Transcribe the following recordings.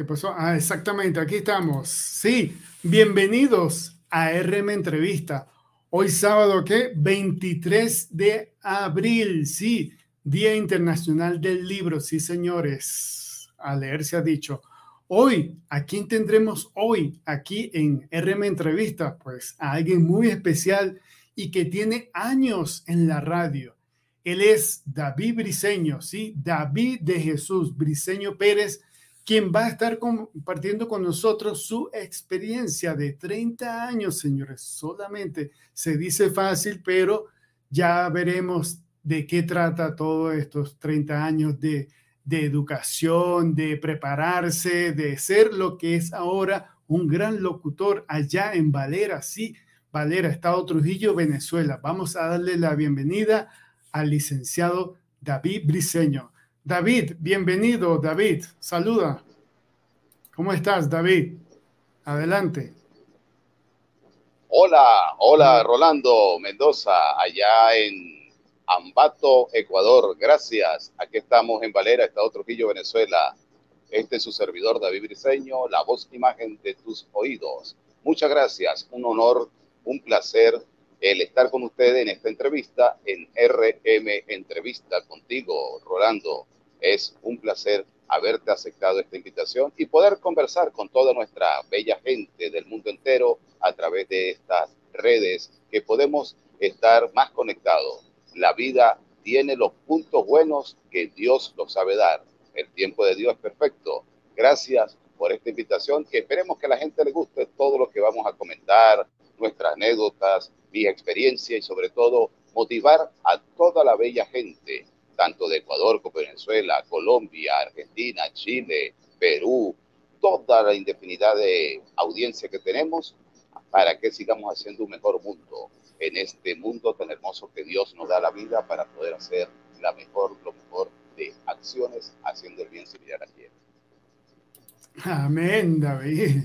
¿qué pasó? Ah, exactamente, aquí estamos. Sí, bienvenidos a RM Entrevista. Hoy sábado, ¿qué? 23 de abril, sí, Día Internacional del Libro, sí, señores. A leer se ha dicho. Hoy, ¿a quién tendremos hoy aquí en RM Entrevista? Pues a alguien muy especial y que tiene años en la radio. Él es David Briseño, sí, David de Jesús Briseño Pérez quien va a estar compartiendo con nosotros su experiencia de 30 años, señores. Solamente se dice fácil, pero ya veremos de qué trata todos estos 30 años de, de educación, de prepararse, de ser lo que es ahora un gran locutor allá en Valera, sí, Valera, Estado Trujillo, Venezuela. Vamos a darle la bienvenida al licenciado David Briseño. David, bienvenido, David. Saluda. ¿Cómo estás, David? Adelante. Hola, hola, Rolando Mendoza, allá en Ambato, Ecuador. Gracias. Aquí estamos en Valera, Estado Trujillo, Venezuela. Este es su servidor, David Briseño, la voz imagen de tus oídos. Muchas gracias. Un honor, un placer el estar con ustedes en esta entrevista en RM Entrevista contigo, Rolando. Es un placer haberte aceptado esta invitación y poder conversar con toda nuestra bella gente del mundo entero a través de estas redes que podemos estar más conectados. La vida tiene los puntos buenos que Dios los sabe dar. El tiempo de Dios es perfecto. Gracias por esta invitación que esperemos que a la gente le guste todo lo que vamos a comentar, nuestras anécdotas, mi experiencia y sobre todo motivar a toda la bella gente, tanto de Ecuador como Venezuela, Colombia, Argentina, Chile, Perú, toda la indefinidad de audiencia que tenemos para que sigamos haciendo un mejor mundo en este mundo tan hermoso que Dios nos da la vida para poder hacer la mejor, lo mejor de acciones haciendo el bien quien. Amén, David.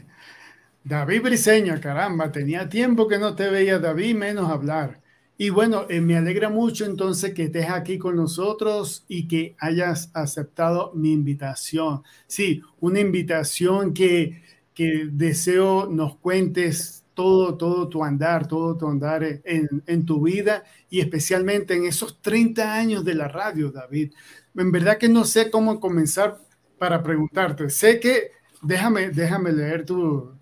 David Briseño, caramba, tenía tiempo que no te veía, David, menos hablar. Y bueno, eh, me alegra mucho entonces que estés aquí con nosotros y que hayas aceptado mi invitación. Sí, una invitación que, que deseo nos cuentes todo, todo tu andar, todo tu andar en, en, tu vida y especialmente en esos 30 años de la radio, David. En verdad que no sé cómo comenzar para preguntarte. Sé que, déjame, déjame leer tu,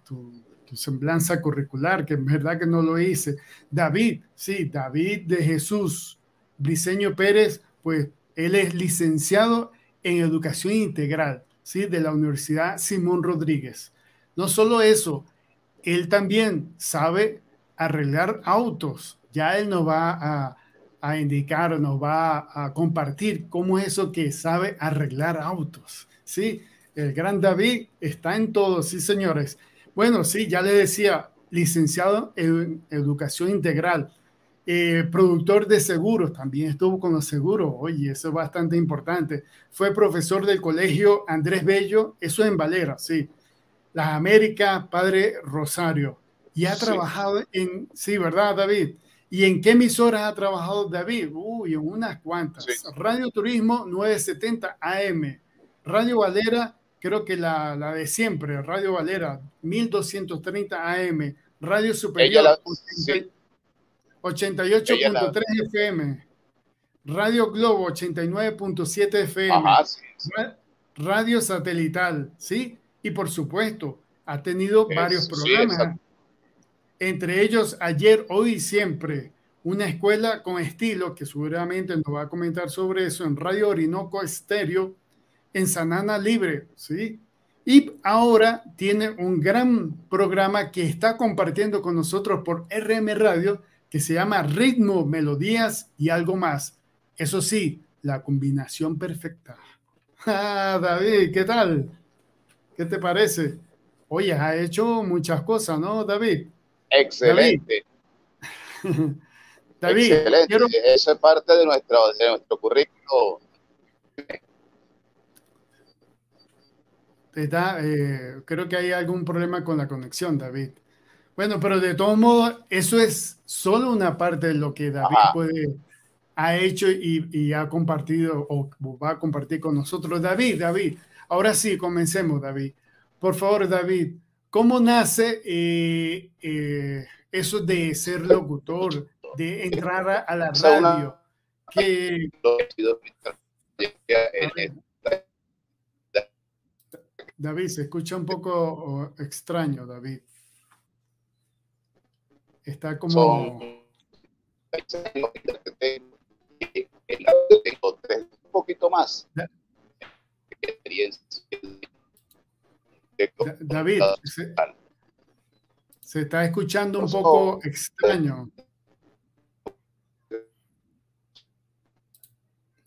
semblanza curricular, que en verdad que no lo hice. David, sí, David de Jesús Briceño Pérez, pues él es licenciado en educación integral, sí, de la Universidad Simón Rodríguez. No solo eso, él también sabe arreglar autos. Ya él nos va a, a indicar, nos va a compartir cómo es eso que sabe arreglar autos. Sí, el gran David está en todo, sí, señores. Bueno, sí, ya le decía, licenciado en educación integral, eh, productor de seguros, también estuvo con los seguros, oye, eso es bastante importante. Fue profesor del colegio Andrés Bello, eso en Valera, sí. Las Américas, padre Rosario. Y ha trabajado en, sí, ¿verdad, David? ¿Y en qué emisoras ha trabajado David? Uy, en unas cuantas. Radio Turismo 970 AM, Radio Valera creo que la, la de siempre, Radio Valera, 1230 AM, Radio Superior, 88.3 FM, Radio Globo, 89.7 FM, Radio Satelital, ¿sí? Y por supuesto, ha tenido varios programas, entre ellos ayer, hoy y siempre, una escuela con estilo, que seguramente nos va a comentar sobre eso en Radio Orinoco Estéreo, en Sanana Libre, ¿sí? Y ahora tiene un gran programa que está compartiendo con nosotros por RM Radio que se llama Ritmo, Melodías y algo más. Eso sí, la combinación perfecta. Ah, David, ¿qué tal? ¿Qué te parece? Oye, ha hecho muchas cosas, ¿no, David? Excelente. David, Excelente. Eso es parte de nuestro, de nuestro currículo. Eh, creo que hay algún problema con la conexión, David. Bueno, pero de todos modos, eso es solo una parte de lo que David puede, ha hecho y, ha compartido o va a compartir con nosotros. David, David, ahora sí, comencemos, David. Por favor, David, ¿cómo nace eh, eh, eso de ser locutor, de entrar a, la radio? Que... David, se escucha un poco extraño, David. Está como... un poquito más. David, se, está escuchando un poco extraño.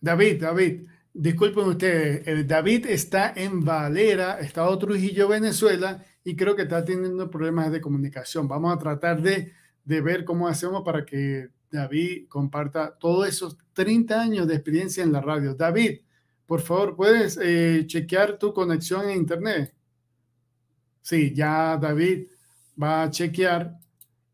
David, David, disculpen ustedes, David está en Valera, Estado Trujillo, Venezuela, y creo que está teniendo problemas de comunicación. Vamos a tratar de, de ver cómo hacemos para que David comparta todos esos 30 años de experiencia en la radio. David, por favor, ¿puedes eh, chequear tu conexión a Internet? Sí, ya David va a chequear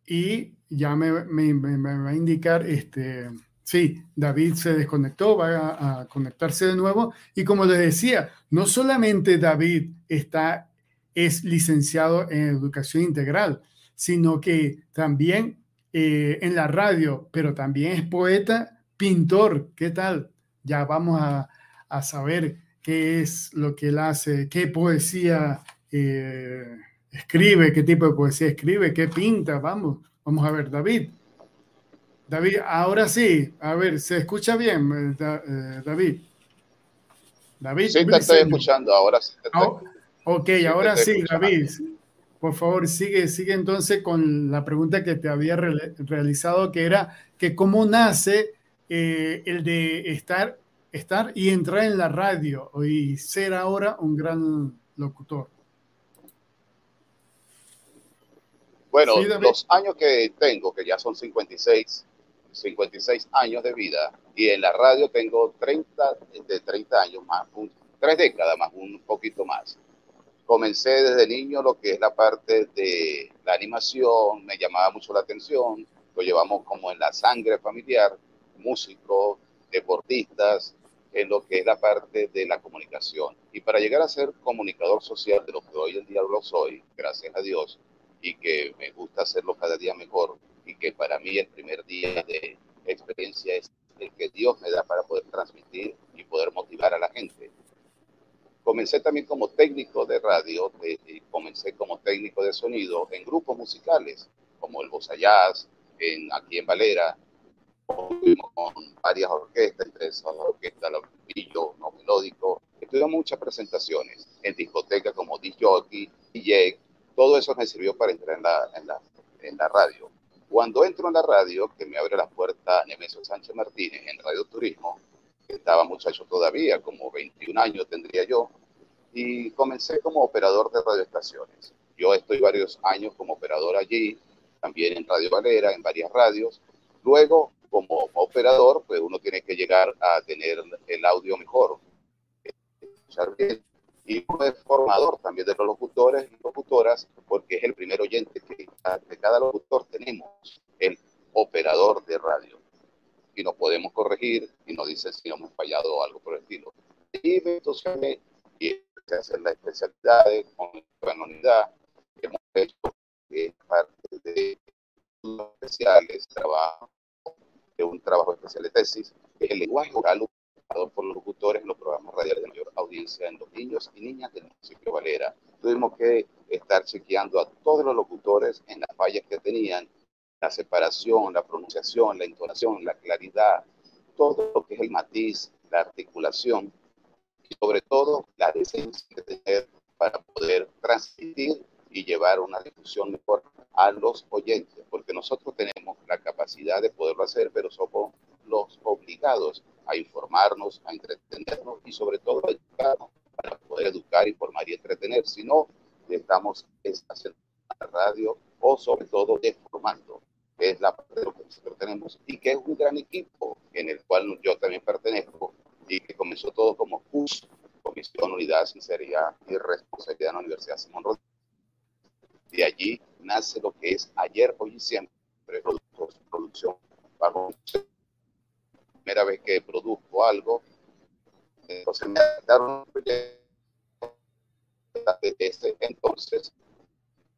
y ya me, va a indicar, este, sí, David se desconectó, va a, conectarse de nuevo. Y como les decía, no solamente David está, es licenciado en educación integral, sino que también eh, en la radio, pero también es poeta, pintor. ¿Qué tal? Ya vamos a, a saber qué es lo que él hace, qué poesía eh, escribe, qué tipo de poesía escribe, qué pinta. Vamos, vamos a ver, David. David, ahora sí, a ver, ¿se escucha bien, eh, David? David. Sí, te estoy escuchando, ahora sí. Ah, ok, ahora sí, David. Por favor, sigue, sigue entonces con la pregunta que te había realizado, que era que cómo nace eh, el de estar, estar y entrar en la radio y ser ahora un gran locutor. Bueno, los años que tengo, que ya son 56, 56 años de vida, y en la radio tengo 30, de 30 años más, tres décadas más, un poquito más comencé desde niño lo que es la parte de la animación, me llamaba mucho la atención, lo llevamos como en la sangre familiar, músicos, deportistas, en lo que es la parte de la comunicación. Y para llegar a ser comunicador social de lo que hoy en día lo soy, gracias a Dios, y que me gusta hacerlo cada día mejor, y que para mí el primer día de experiencia es el que Dios me da para poder transmitir y poder motivar a la gente Comencé también como técnico de radio y comencé como técnico de sonido en grupos musicales como el Bossa Jazz, en, aquí en Valera, con varias orquestas, entre esas orquestas, brillos, no melódicos. Estuve muchas presentaciones en discotecas como DJ, DJ, todo eso me sirvió para entrar en la, en la, en la radio. Cuando entro en la radio, que me abre la puerta Nemesio Sánchez Martínez en Radio Turismo, estaba muchacho todavía, como 21 años tendría yo, y comencé como operador de radioestaciones. Yo estoy varios años como operador allí, también en Radio Valera, en varias radios. Luego, como operador, pues uno tiene que llegar a tener el audio mejor, Y uno es formador también de los locutores y locutoras, porque es el primer oyente que de cada locutor tenemos, el operador de radio y nos podemos corregir y nos dicen si hemos fallado o algo por el estilo. Y entonces y hacer las especialidades con la unidad que hemos hecho es parte de especiales, trabajo de un trabajo especial de tesis, el lenguaje oral por los locutores en los programas radiales de mayor audiencia en los niños y niñas del municipio de Valera. Tuvimos que estar chequeando a todos los locutores en las fallas que tenían la separación, la pronunciación, la entonación, la claridad, todo lo que es el matiz, la articulación y sobre todo la decencia de tener para poder transmitir y llevar una difusión mejor a los oyentes, porque nosotros tenemos la capacidad de poderlo hacer, pero somos los obligados a informarnos, a entretenernos y sobre todo a educarnos para poder educar, informar y entretener. Si no, estamos haciendo la radio o sobre todo deformando es la parte de lo que nosotros tenemos y que es un gran equipo en el cual yo también pertenezco y que comenzó todo como CUS, Comisión Unidad, Sinceridad y Responsabilidad en la Universidad Simón Rodríguez. De allí nace lo que es ayer, hoy y siempre, producción. Bajo primera vez que produzco algo, entonces me daron desde entonces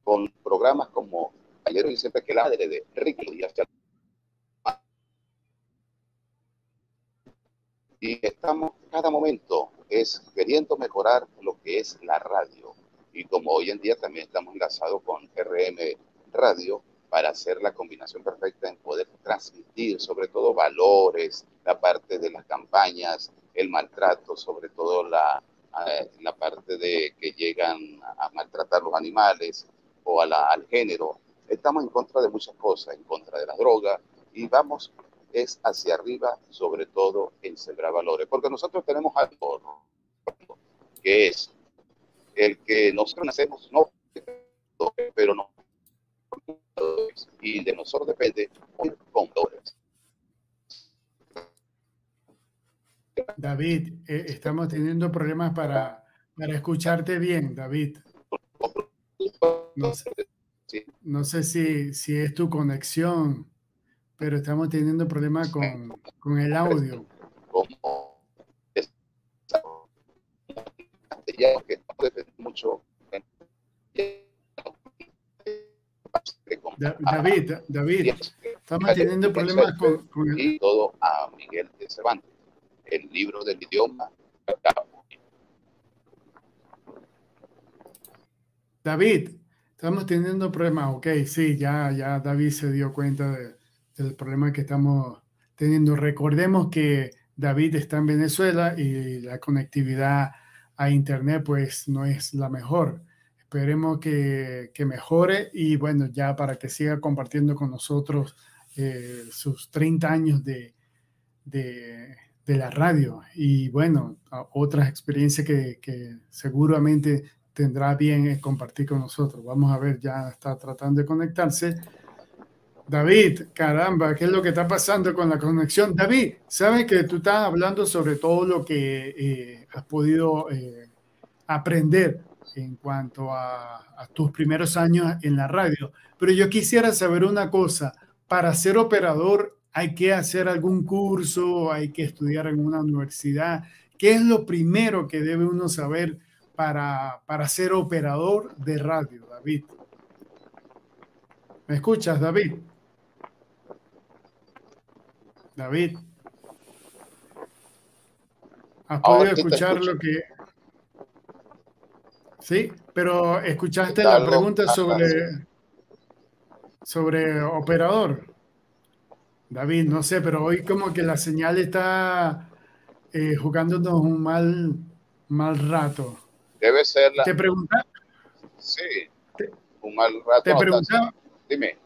con programas como ayer siempre que la madre de Ricky Díaz y estamos cada momento es queriendo mejorar lo que es la radio. Y como hoy en día también estamos enlazados con RM Radio para hacer la combinación perfecta en poder transmitir sobre todo valores, la parte de las campañas, el maltrato, sobre todo la, eh, la parte de que llegan a maltratar los animales o a la, al género. Estamos en contra de muchas cosas, en contra de las drogas y vamos es hacia arriba, sobre todo en sembrar valores, porque nosotros tenemos algo que es el que nosotros nacemos, no, pero no, y de nosotros depende con valores. David, eh, estamos teniendo problemas para, para escucharte bien, David. No sé, no sé si, si es tu conexión pero estamos teniendo problemas con, con el audio. mucho David, David, estamos teniendo problemas con, con Y todo a Miguel de Cervantes, el libro del idioma. David, estamos teniendo problemas. Ok, sí, ya, ya David se dio cuenta de, el problema que estamos teniendo. Recordemos que David está en Venezuela y la conectividad a Internet pues no es la mejor. Esperemos que, que mejore y bueno, ya para que siga compartiendo con nosotros eh, sus 30 años de, de, de, la radio y bueno, otras experiencias que, que seguramente tendrá bien compartir con nosotros. Vamos a ver, ya está tratando de conectarse. David, caramba, ¿qué es lo que está pasando con la conexión? David, sabes que tú estás hablando sobre todo lo que eh, has podido eh, aprender en cuanto a, tus primeros años en la radio, pero yo quisiera saber una cosa, para ser operador hay que hacer algún curso, hay que estudiar en una universidad. ¿Qué es lo primero que debe uno saber para, para ser operador de radio, David? ¿Me escuchas, David? David. ¿Has podido escuchar lo que... Sí, pero escuchaste la pregunta sobre, sobre operador. David, no sé, pero hoy como que la señal está eh, jugándonos un mal, mal rato. Debe ser la... Te preguntaba... Sí, un mal rato. Te preguntaba... Dime.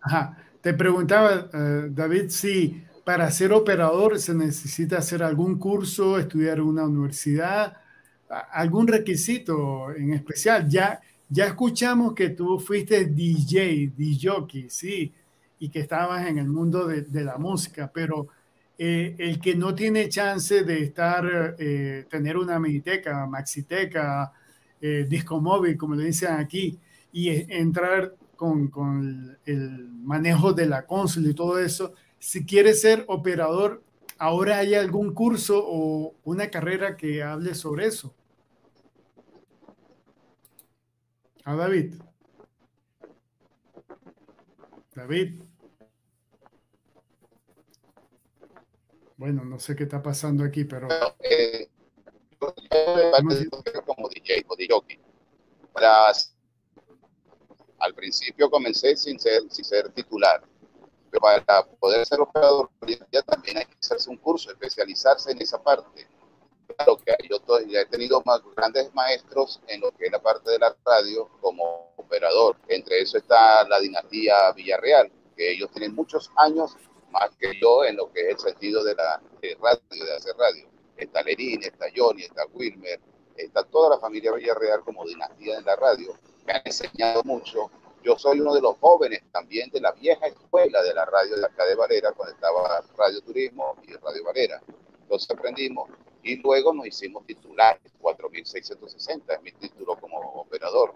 Ajá, te preguntaba, eh, David, si para ser operador se necesita hacer algún curso, estudiar en una universidad, algún requisito en especial. Ya, ya escuchamos que tú fuiste DJ, DJ, sí, y que estabas en el mundo de, la música, pero eh, el que no tiene chance de estar, eh, tener una miniteca, maxiteca, eh, disco móvil, como le dicen aquí, y entrar con, con el manejo de la consola y todo eso, si quieres ser operador, ¿ahora hay algún curso o una carrera que hable sobre eso? A David. David. Bueno, no sé qué está pasando aquí, pero... Eh, como DJ o DJ. al principio comencé sin ser, sin ser titular para poder ser operador ya también hay que hacerse un curso, especializarse en esa parte. Claro que yo ya he tenido más grandes maestros en lo que es la parte de la radio como operador. Entre eso está la dinastía Villarreal, que ellos tienen muchos años más que yo en lo que es el sentido de la radio, de hacer radio. Está Lerín, está Johnny, está Wilmer, está toda la familia Villarreal como dinastía en la radio. Me han enseñado mucho Yo soy uno de los jóvenes también de la vieja escuela de la radio de acá de Valera, cuando estaba Radio Turismo y Radio Valera. Entonces aprendimos y luego nos hicimos titulares, 4660 es mi título como operador.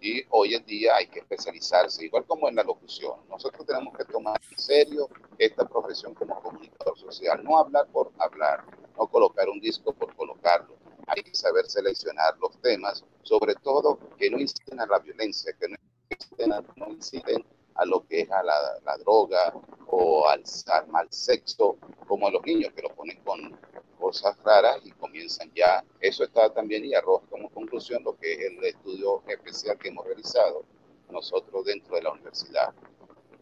Y hoy en día hay que especializarse, igual como en la locución. Nosotros tenemos que tomar en serio esta profesión como comunicador social, no hablar por hablar, no colocar un disco por colocarlo. Hay que saber seleccionar los temas, sobre todo que no inciten a la violencia, que no inciten no inciten a lo que es a la, la droga o al, al, mal sexo, como a los niños que lo ponen con cosas raras y comienzan ya. Eso está también y arroja como conclusión lo que es el estudio especial que hemos realizado nosotros dentro de la universidad.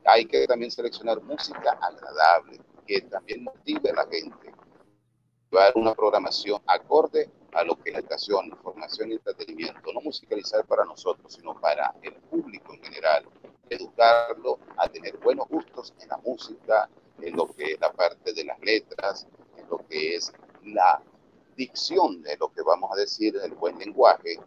Hay que también seleccionar música agradable, que también motive a la gente. Llevar una programación acorde a lo que es educación, información y entretenimiento. No musicalizar para nosotros, sino para el público en general. Educarlo a tener buenos gustos en la música, en lo que es la parte de las letras, en lo que es la dicción de lo que vamos a decir, el buen lenguaje,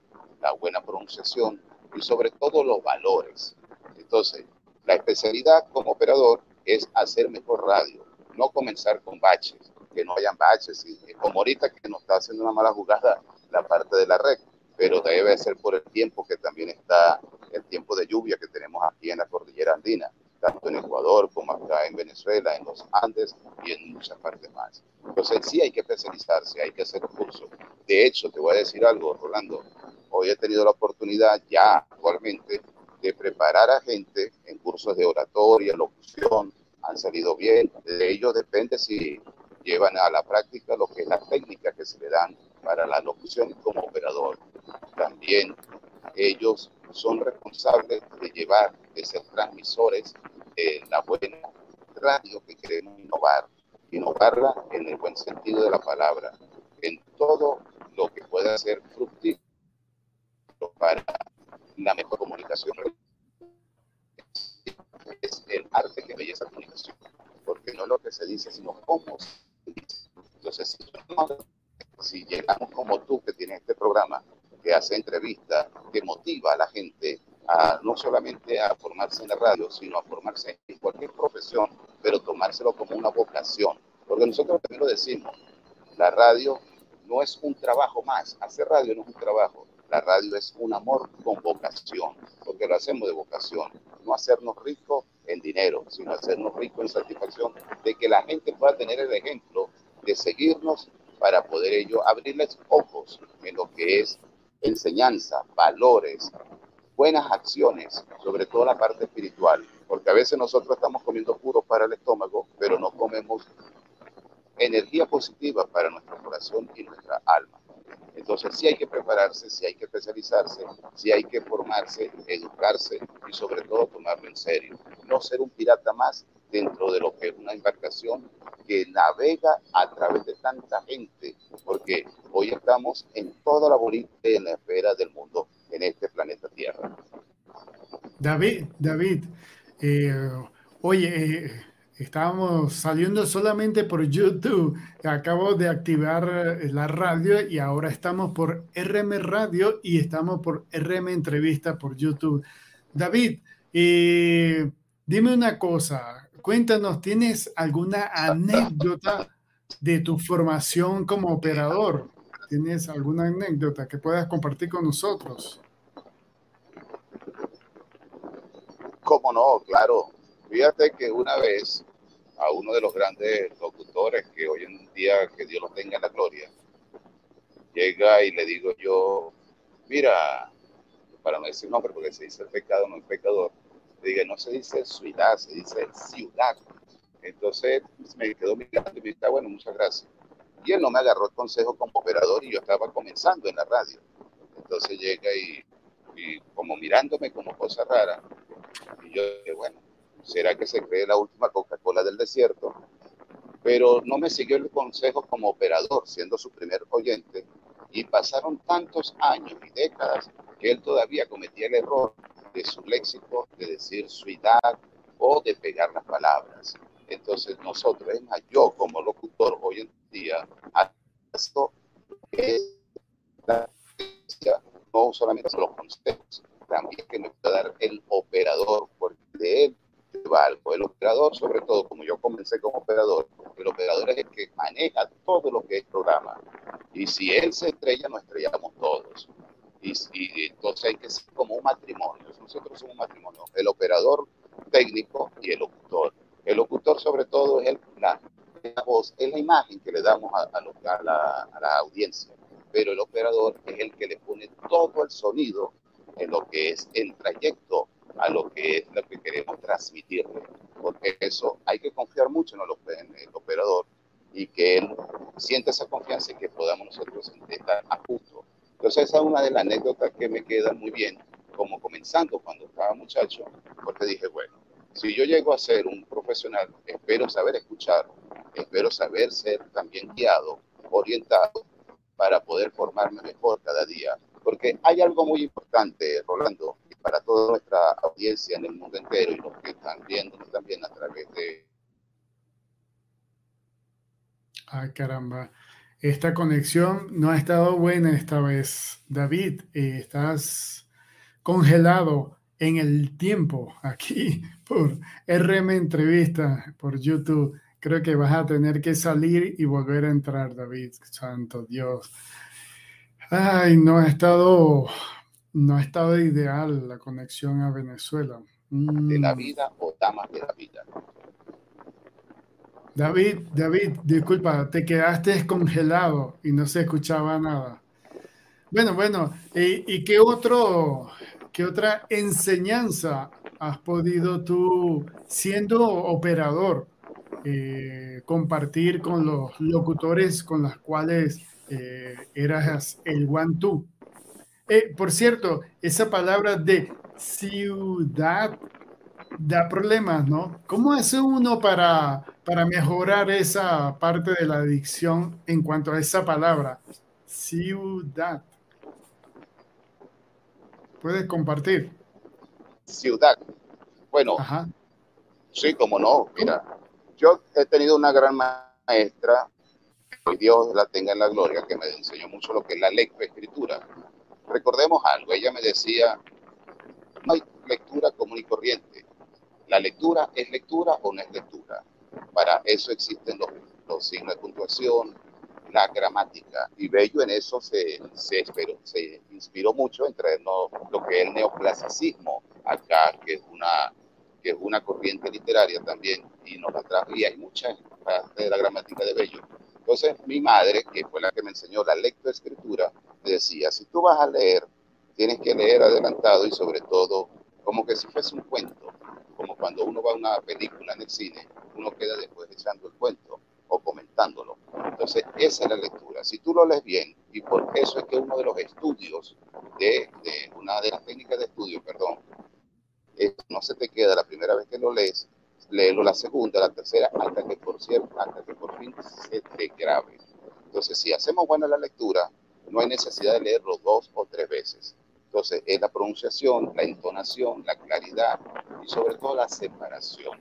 la buena pronunciación y sobre todo los valores. Entonces, la especialidad como operador es hacer mejor radio, no comenzar con baches, que no hayan baches, como ahorita que nos está haciendo una mala jugada la parte de la red, pero debe ser por el tiempo que también está, el tiempo de lluvia que tenemos aquí en la cordillera andina, tanto en Ecuador como acá en Venezuela, en los Andes y en muchas partes más. Entonces sí hay que especializarse, hay que hacer cursos. De hecho, te voy a decir algo, Rolando, hoy he tenido la oportunidad ya actualmente de preparar a gente en cursos de oratoria, locución, han salido bien. De ellos depende si llevan a la práctica lo que es la técnica que se le dan para la locución como operador. También ellos son responsables de llevar, de ser transmisores de la buena radio que queremos innovar. Innovarla en el buen sentido de la palabra, en todo lo que pueda ser fructífero para la mejor comunicación. Es el arte que belleza comunicación, porque no lo que se dice, sino cómo se dice. Entonces, si llegamos como tú, que tienes este programa, que hace entrevistas, que motiva a la gente a no solamente a formarse en la radio, sino a formarse en cualquier profesión, pero tomárselo como una vocación. Porque nosotros también lo decimos, la radio no es un trabajo más, hacer radio no es un trabajo, la radio es un amor con vocación, porque lo hacemos de vocación, no hacernos ricos en dinero, sino hacernos ricos en satisfacción de que la gente pueda tener el ejemplo de seguirnos para poder ello abrirles ojos en lo que es enseñanza, valores, buenas acciones, sobre todo la parte espiritual, porque a veces nosotros estamos comiendo puro para el estómago, pero no comemos energía positiva para nuestro corazón y nuestra alma. Entonces sí hay que prepararse, sí hay que especializarse, sí hay que formarse, educarse y sobre todo tomarlo en serio. No ser un pirata más dentro de lo que es una embarcación que navega a través de tanta gente, porque hoy estamos en toda la bolita en la esfera del mundo, en este planeta Tierra. David, David, eh, oye, eh, estábamos saliendo solamente por YouTube. Acabo de activar la radio y ahora estamos por RM Radio y estamos por RM Entrevista por YouTube. David, eh, dime una cosa, cuéntanos, ¿tienes alguna anécdota de tu formación como operador? ¿Tienes alguna anécdota que puedas compartir con nosotros? ¿Cómo no? Claro. Fíjate que una vez a uno de los grandes locutores que hoy en día, que Dios los tenga en la gloria, llega y le digo yo, mira, para no decir nombre, porque se dice el pecado, no el pecador, digo, no se dice ciudad, se dice ciudad. Entonces me quedó mirando y me dijo, ah, bueno, muchas gracias. Y él no me agarró el consejo como operador y yo estaba comenzando en la radio. Entonces llega y, y como mirándome como cosa rara, y yo, bueno, ¿Será que se cree la última Coca-Cola del desierto? Pero no me siguió el consejo como operador, siendo su primer oyente, y pasaron tantos años y décadas que él todavía cometía el error de su léxico de decir suidad o de pegar las palabras. Entonces nosotros, yo como locutor hoy en día, esto es no solamente los consejos, también que me pueda dar el operador, porque de él va algo. El operador, sobre todo, como yo comencé como operador, el operador es el que maneja todo lo que es programa. Y si él se estrella, nos estrellamos todos. Y, entonces hay que ser como un matrimonio. Nosotros somos un matrimonio. El operador técnico y el locutor. El locutor, sobre todo, es el, la, voz, es la imagen que le damos a, a, la, a la audiencia. Pero el operador es el que le pone todo el sonido en lo que es el trayecto a lo que es lo que queremos transmitirle. Porque eso hay que confiar mucho en el, el operador y que él sienta esa confianza y que podamos nosotros estar a punto. Entonces esa es una de las anécdotas que me queda muy bien, como comenzando cuando estaba muchacho, porque dije, bueno, si yo llego a ser un profesional, espero saber escuchar, espero saber ser también guiado, orientado, para poder formarme mejor cada día. Porque hay algo muy importante, Rolando, para toda nuestra audiencia en el mundo entero y los que están viendo también a través de... Ay, caramba. Esta conexión no ha estado buena esta vez. David, eh, estás congelado en el tiempo aquí por RM Entrevista, por YouTube. Creo que vas a tener que salir y volver a entrar, David. Santo Dios. Ay, no ha estado no ha estado ideal la conexión a Venezuela. De la mm. vida o damas de la vida. David, David, disculpa, te quedaste descongelado y no se escuchaba nada. Bueno, bueno, ¿y, qué otro, qué otra enseñanza has podido tú, siendo operador, eh, compartir con los locutores con los cuales eh, eras el one-two? Eh, por cierto, esa palabra de ciudad da problemas, ¿no? ¿Cómo hace uno para, para mejorar esa parte de la adicción en cuanto a esa palabra? Ciudad. ¿Puedes compartir? Ciudad. Bueno, sí, como no. Mira, yo he tenido una gran maestra, que Dios la tenga en la gloria, que me enseñó mucho lo que es la lectoescritura recordemos algo, ella me decía, no hay lectura común y corriente. La lectura es lectura o no es lectura. Para eso existen los, los signos de puntuación, la gramática. Y Bello en eso se, inspiró mucho entre lo que es el neoclasicismo acá, que es una, que es una corriente literaria también, y nos la trajo, y hay muchas de la gramática de Bello. Entonces, mi madre, que fue la que me enseñó la lectoescritura, decía, si tú vas a leer, tienes que leer adelantado y sobre todo como que si fuese un cuento, como cuando uno va a una película en el cine, uno queda después echando el cuento o comentándolo. Entonces, esa es la lectura. Si tú lo lees bien, y por eso es que uno de los estudios, de, una de las técnicas de estudio, perdón, no se te queda la primera vez que lo lees, léelo la segunda, la tercera, hasta que por cierto, hasta que por fin se te grabe. Entonces, si hacemos buena la lectura, no hay necesidad de leerlo dos o tres veces. Entonces, es la pronunciación, la entonación, la claridad y sobre todo la separación.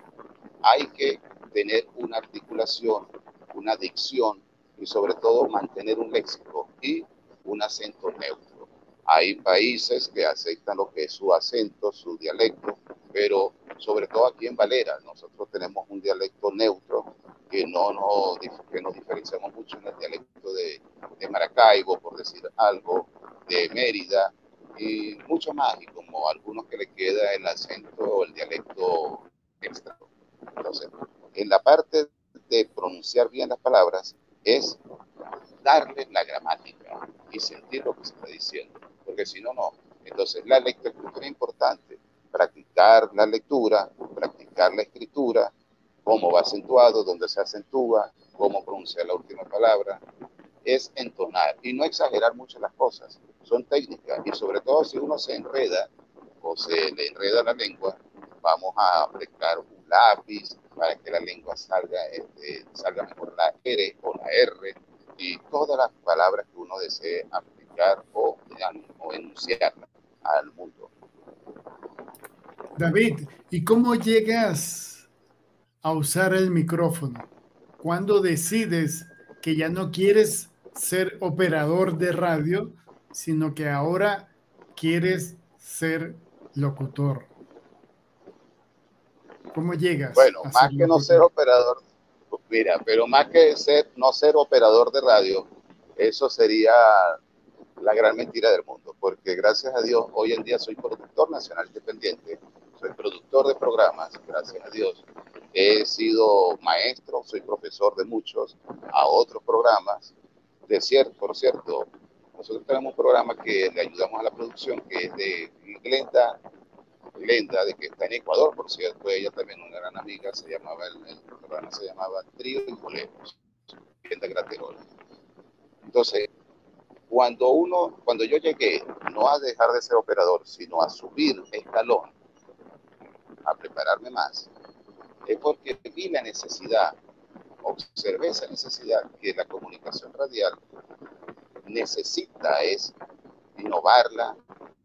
Hay que tener una articulación, una dicción y sobre todo mantener un léxico y un acento neutro. Hay países que aceptan lo que es su acento, su dialecto, pero sobre todo aquí en Valera, nosotros tenemos un dialecto neutro que no nos, que nos diferenciamos mucho en el dialecto de, de Maracaibo, por decir algo, de Mérida y mucho más, y como algunos que le queda el acento o el dialecto extra. Entonces, en la parte de pronunciar bien las palabras es darle la gramática y sentir lo que se está diciendo, porque si no, no. Entonces, la lectura es importante, practicar la lectura, practicar la escritura, cómo va acentuado, dónde se acentúa, cómo pronunciar la última palabra, es entonar y no exagerar mucho las cosas. Son técnicas y sobre todo si uno se enreda o se le enreda la lengua, vamos a aplicar un lápiz para que la lengua salga, este, salga mejor la R o la R y todas las palabras que uno desee aplicar o, o enunciar al mundo. David, ¿y cómo llegas a usar el micrófono? Cuando decides que ya no quieres ser operador de radio, sino que ahora quieres ser locutor? ¿Cómo llegas? Bueno, más que no ser operador, mira, pero más que ser, no ser operador de radio, eso sería la gran mentira del mundo, porque gracias a Dios hoy en día soy productor nacional independiente, soy productor de programas, gracias a Dios. He sido maestro, soy profesor de muchos, a otros programas. Por cierto, nosotros tenemos un programa que le ayudamos a la producción, que es de Glenda, Glenda, de que está en Ecuador, por cierto, ella también una gran amiga, se llamaba, el, programa se llamaba Trío y Boleros, Glenda Graterol. Entonces, cuando uno, cuando yo llegué, no a dejar de ser operador, sino a subir escalón, a prepararme más, es porque vi la necesidad, observé esa necesidad que la comunicación radial necesita es innovarla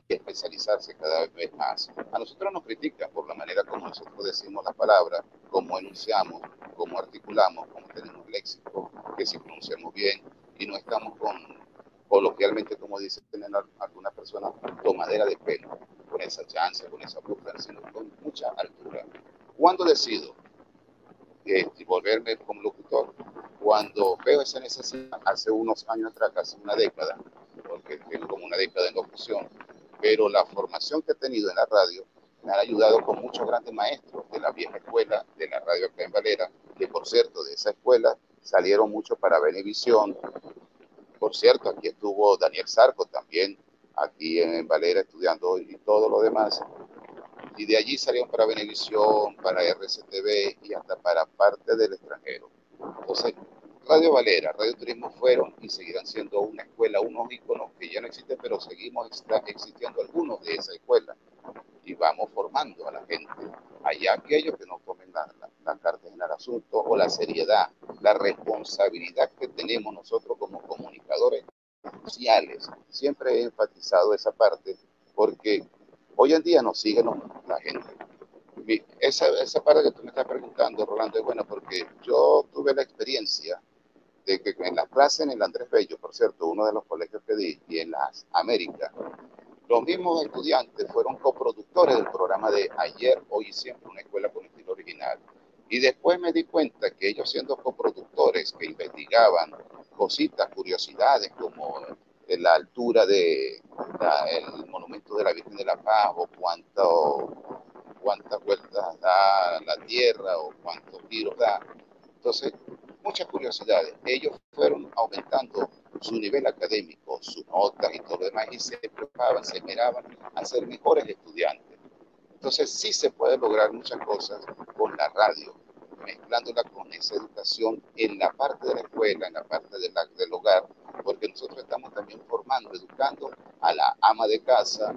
y especializarse cada vez más. A nosotros nos critican por la manera como nosotros decimos las palabras, cómo enunciamos, cómo articulamos, cómo tenemos léxico, que si pronunciamos bien y no estamos con coloquialmente, como dicen algunas personas, tomadera de pelo, con esa chance, con esa brújula, sino con mucha altura. ¿Cuándo decido eh, volverme como locutor? Cuando veo esa necesidad, hace unos años atrás, casi una década, porque tengo como una década en locución, pero la formación que he tenido en la radio me ha ayudado con muchos grandes maestros de la vieja escuela de la radio acá en Valera, que por cierto, de esa escuela salieron muchos para Benevisión, por cierto, aquí estuvo Daniel Sarco también, aquí en Valera estudiando y todo lo demás. Y de allí salieron para Venevisión, para RCTV y hasta para parte del extranjero. Entonces, Radio Valera, Radio Turismo fueron y seguirán siendo una escuela, unos íconos que ya no existen, pero seguimos existiendo algunos de esa escuela. Y vamos formando a la gente. Allá aquellos que no tomen la, la, carta en el asunto o la seriedad, la responsabilidad que tenemos nosotros como comunicadores sociales. Siempre he enfatizado esa parte porque hoy en día nos sigue la gente. Esa, esa parte que tú me estás preguntando, Rolando, es buena porque yo tuve la experiencia de que en las clases en el Andrés Bello, por cierto, uno de los colegios que di, y en las Américas, los mismos estudiantes fueron coproductores del programa de Ayer, Hoy y Siempre, una escuela con estilo original. Y después me di cuenta que ellos siendo coproductores que investigaban cositas, curiosidades como la altura del el monumento de la Virgen de la Paz o cuánto, cuántas vueltas da la Tierra o cuántos giros da. Entonces, muchas curiosidades. Ellos fueron aumentando su nivel académico, sus notas y todo lo demás, y se preparaban, se esperaban a ser mejores estudiantes. Entonces sí se puede lograr muchas cosas con la radio, mezclándola con esa educación en la parte de la escuela, en la parte de la, del hogar, porque nosotros estamos también formando, educando a la ama de casa,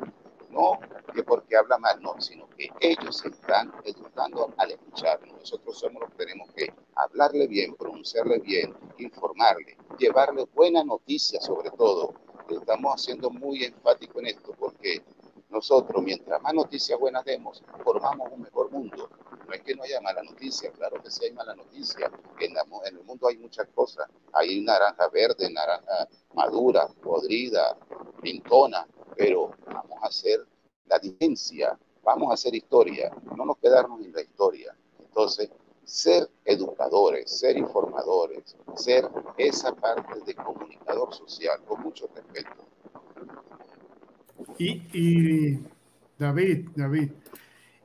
no que porque habla mal, no, sino que ellos están educando al escucharnos. Nosotros somos los que tenemos que hablarle bien, pronunciarle bien, informarle, llevarle buenas noticias sobre todo. Estamos haciendo muy enfático en esto porque nosotros, mientras más noticias buenas demos, formamos un mejor mundo. No es que no haya mala noticia, claro que sí hay mala noticia. En, en el mundo hay muchas cosas. Hay naranja verde, naranja madura, podrida, pintona, pero vamos a hacer la diferencia, vamos a hacer historia, no nos quedarnos en la historia. Entonces, ser educadores, ser informadores, ser esa parte de comunicador social, con mucho respeto. Y, David, David,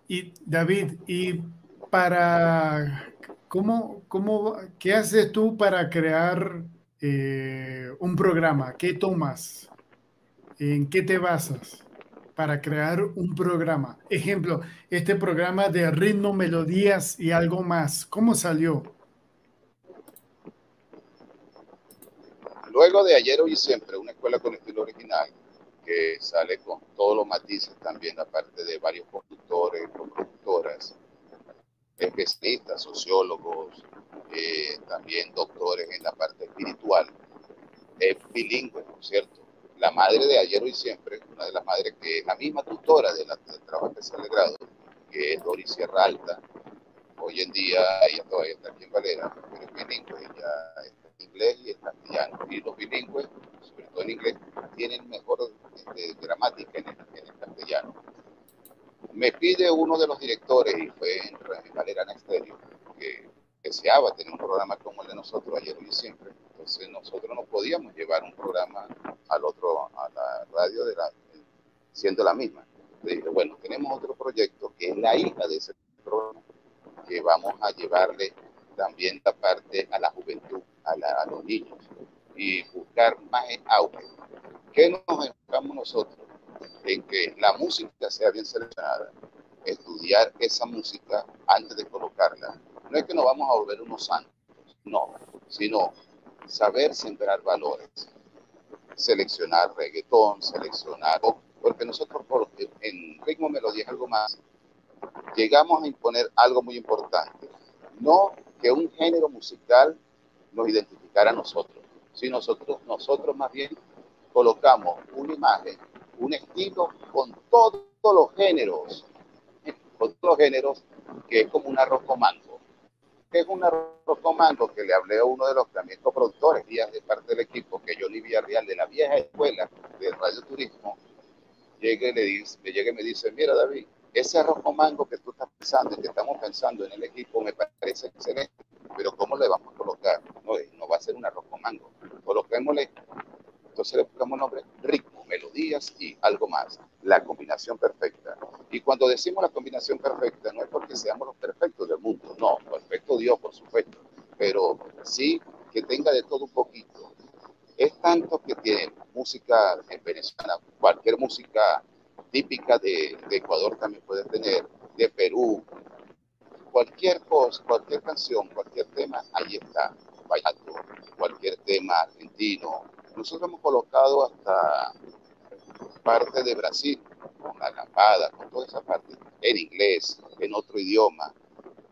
y David, y para, ¿cómo, cómo, ¿qué haces tú para crear eh, un programa? ¿Qué tomas? ¿En qué te basas para crear un programa? Ejemplo, este programa de ritmo, melodías y algo más, ¿cómo salió? Luego de ayer, hoy y siempre, una escuela con estilo original, que sale con todos los matices también, aparte de varios conductores, productoras, especialistas, sociólogos, eh, también doctores en la parte espiritual, es bilingüe, por cierto. La madre de ayer, y siempre, una de las madres que es la misma tutora de la, del trabajo de grado, que es Doris Sierra Alta. Hoy en día ella todavía está aquí en Valera, pero es bilingüe, ella está inglés y en castellano. Y los bilingües, sobre todo en inglés, tienen mejor este, gramática en el, castellano. Me pide uno de los directores, y fue en, Valera Estéreo, que deseaba tener un programa como el de nosotros ayer y siempre. Entonces nosotros no podíamos llevar un programa al otro, a la radio de la, siendo la misma. Le dije, bueno, tenemos otro proyecto que es la hija de ese programa, que vamos a llevarle también la parte a la juventud, a, los niños, y buscar más auge. ¿Qué nos enfocamos nosotros? En que la música sea bien seleccionada, estudiar esa música antes de colocarla. No es que nos vamos a volver unos santos, no, sino saber sembrar valores, seleccionar reggaetón, seleccionar, porque nosotros en ritmo melodía es algo más, llegamos a imponer algo muy importante, no que un género musical nos identificara a nosotros, sino nosotros, nosotros más bien colocamos una imagen, un estilo con todos los géneros, con todos los géneros, que es como un arroz con mango. Que es un arroz con mango que le hablé a uno de los también coproductores, días de parte del equipo, que Johnny Villarreal, de la vieja escuela de Radio Turismo, llegue le dice, me llega y me dice, mira David, ese arroz con mango que tú estás pensando y que estamos pensando en el equipo me parece excelente, pero ¿cómo le vamos a colocar? No, no va a ser un arroz con mango. Coloquémosle, entonces le buscamos nombre, ritmo, melodías y algo más. La combinación perfecta. Y cuando decimos la combinación perfecta, no es porque seamos los perfectos del mundo, no, perfecto Dios, por supuesto, pero sí que tenga de todo un poquito. Es tanto que tiene música en Venezuela, cualquier música típica de, Ecuador también puede tener, de Perú, cualquier cosa, cualquier canción, cualquier tema, ahí está, vallenato, cualquier tema argentino. Nosotros hemos colocado hasta parte de Brasil, con la lampada, con toda esa parte, en inglés, en otro idioma,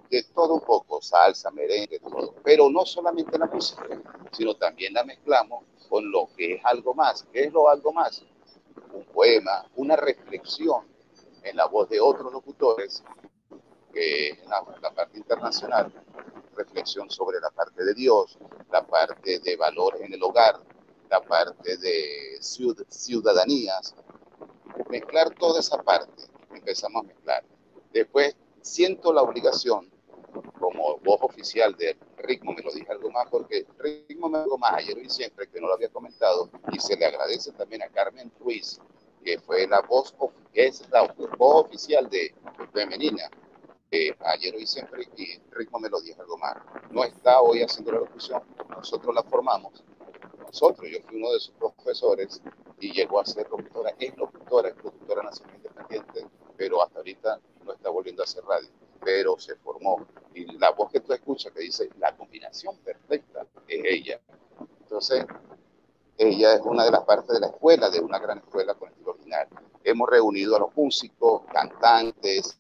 de todo un poco, salsa, merengue, todo. Pero no solamente la música, sino también la mezclamos con lo que es algo más. ¿Qué es lo algo más? Un poema, una reflexión en la voz de otros locutores, que es la, parte internacional, reflexión sobre la parte de Dios, la parte de valores en el hogar, la parte de ciudadanías, mezclar toda esa parte, empezamos a mezclar. Después siento la obligación, como voz oficial de Ritmo, me lo dije algo más, porque Ritmo me algo más ayer y siempre, que no lo había comentado, y se le agradece también a Carmen Ruiz, que fue la voz, es la voz oficial de femenina, ayer hoy siempre, y Ritmo me lo dije algo más. No está hoy haciendo la locución, nosotros la formamos. Nosotros, yo fui uno de sus profesores y llegó a ser locutora, es locutora, es productora nacional independiente, pero hasta ahorita no está volviendo a hacer radio, pero se formó. Y la voz que tú escuchas que dice la combinación perfecta es ella. Entonces, ella es una de las partes de la escuela, de una gran escuela con estilo original. Hemos reunido a los músicos, cantantes,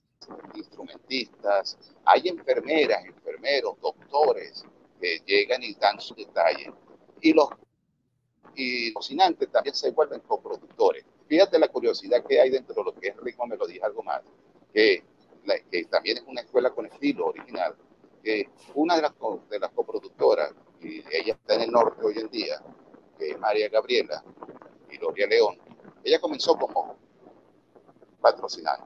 instrumentistas, hay enfermeras, enfermeros, doctores que llegan y dan su detalle. Y los, y cocinantes también se vuelven coproductores. Fíjate la curiosidad que hay dentro de lo que es ritmo, me lo dije algo más, que, que también es una escuela con estilo original. Que una de las, de las coproductoras, y ella está en el norte hoy en día, que es María Gabriela y Gloria León, ella comenzó como patrocinante.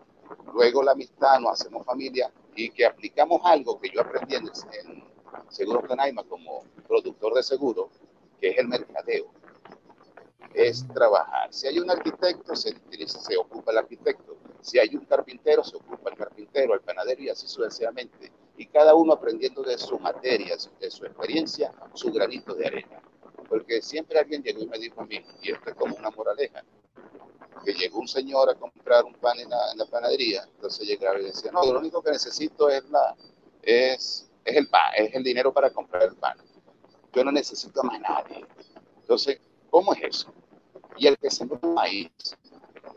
Luego la amistad, nos hacemos familia y que aplicamos algo que yo aprendí en, en Seguros Canaima como productor de seguro, que es el mercadeo. Es trabajar. Si hay un arquitecto, se, se ocupa el arquitecto. Si hay un carpintero, se ocupa el carpintero, el panadero y así sucesivamente. Y cada uno aprendiendo de su materia, de su experiencia, su granito de arena. Porque siempre alguien llegó y me dijo a mí, y esto es como una moraleja, que llegó un señor a comprar un pan en la, panadería, entonces llegaba y decía, no, lo único que necesito es, la, es, es el pan, es el dinero para comprar el pan. Yo no necesito a más nadie. Entonces, ¿cómo es eso? Y el que sembró el maíz,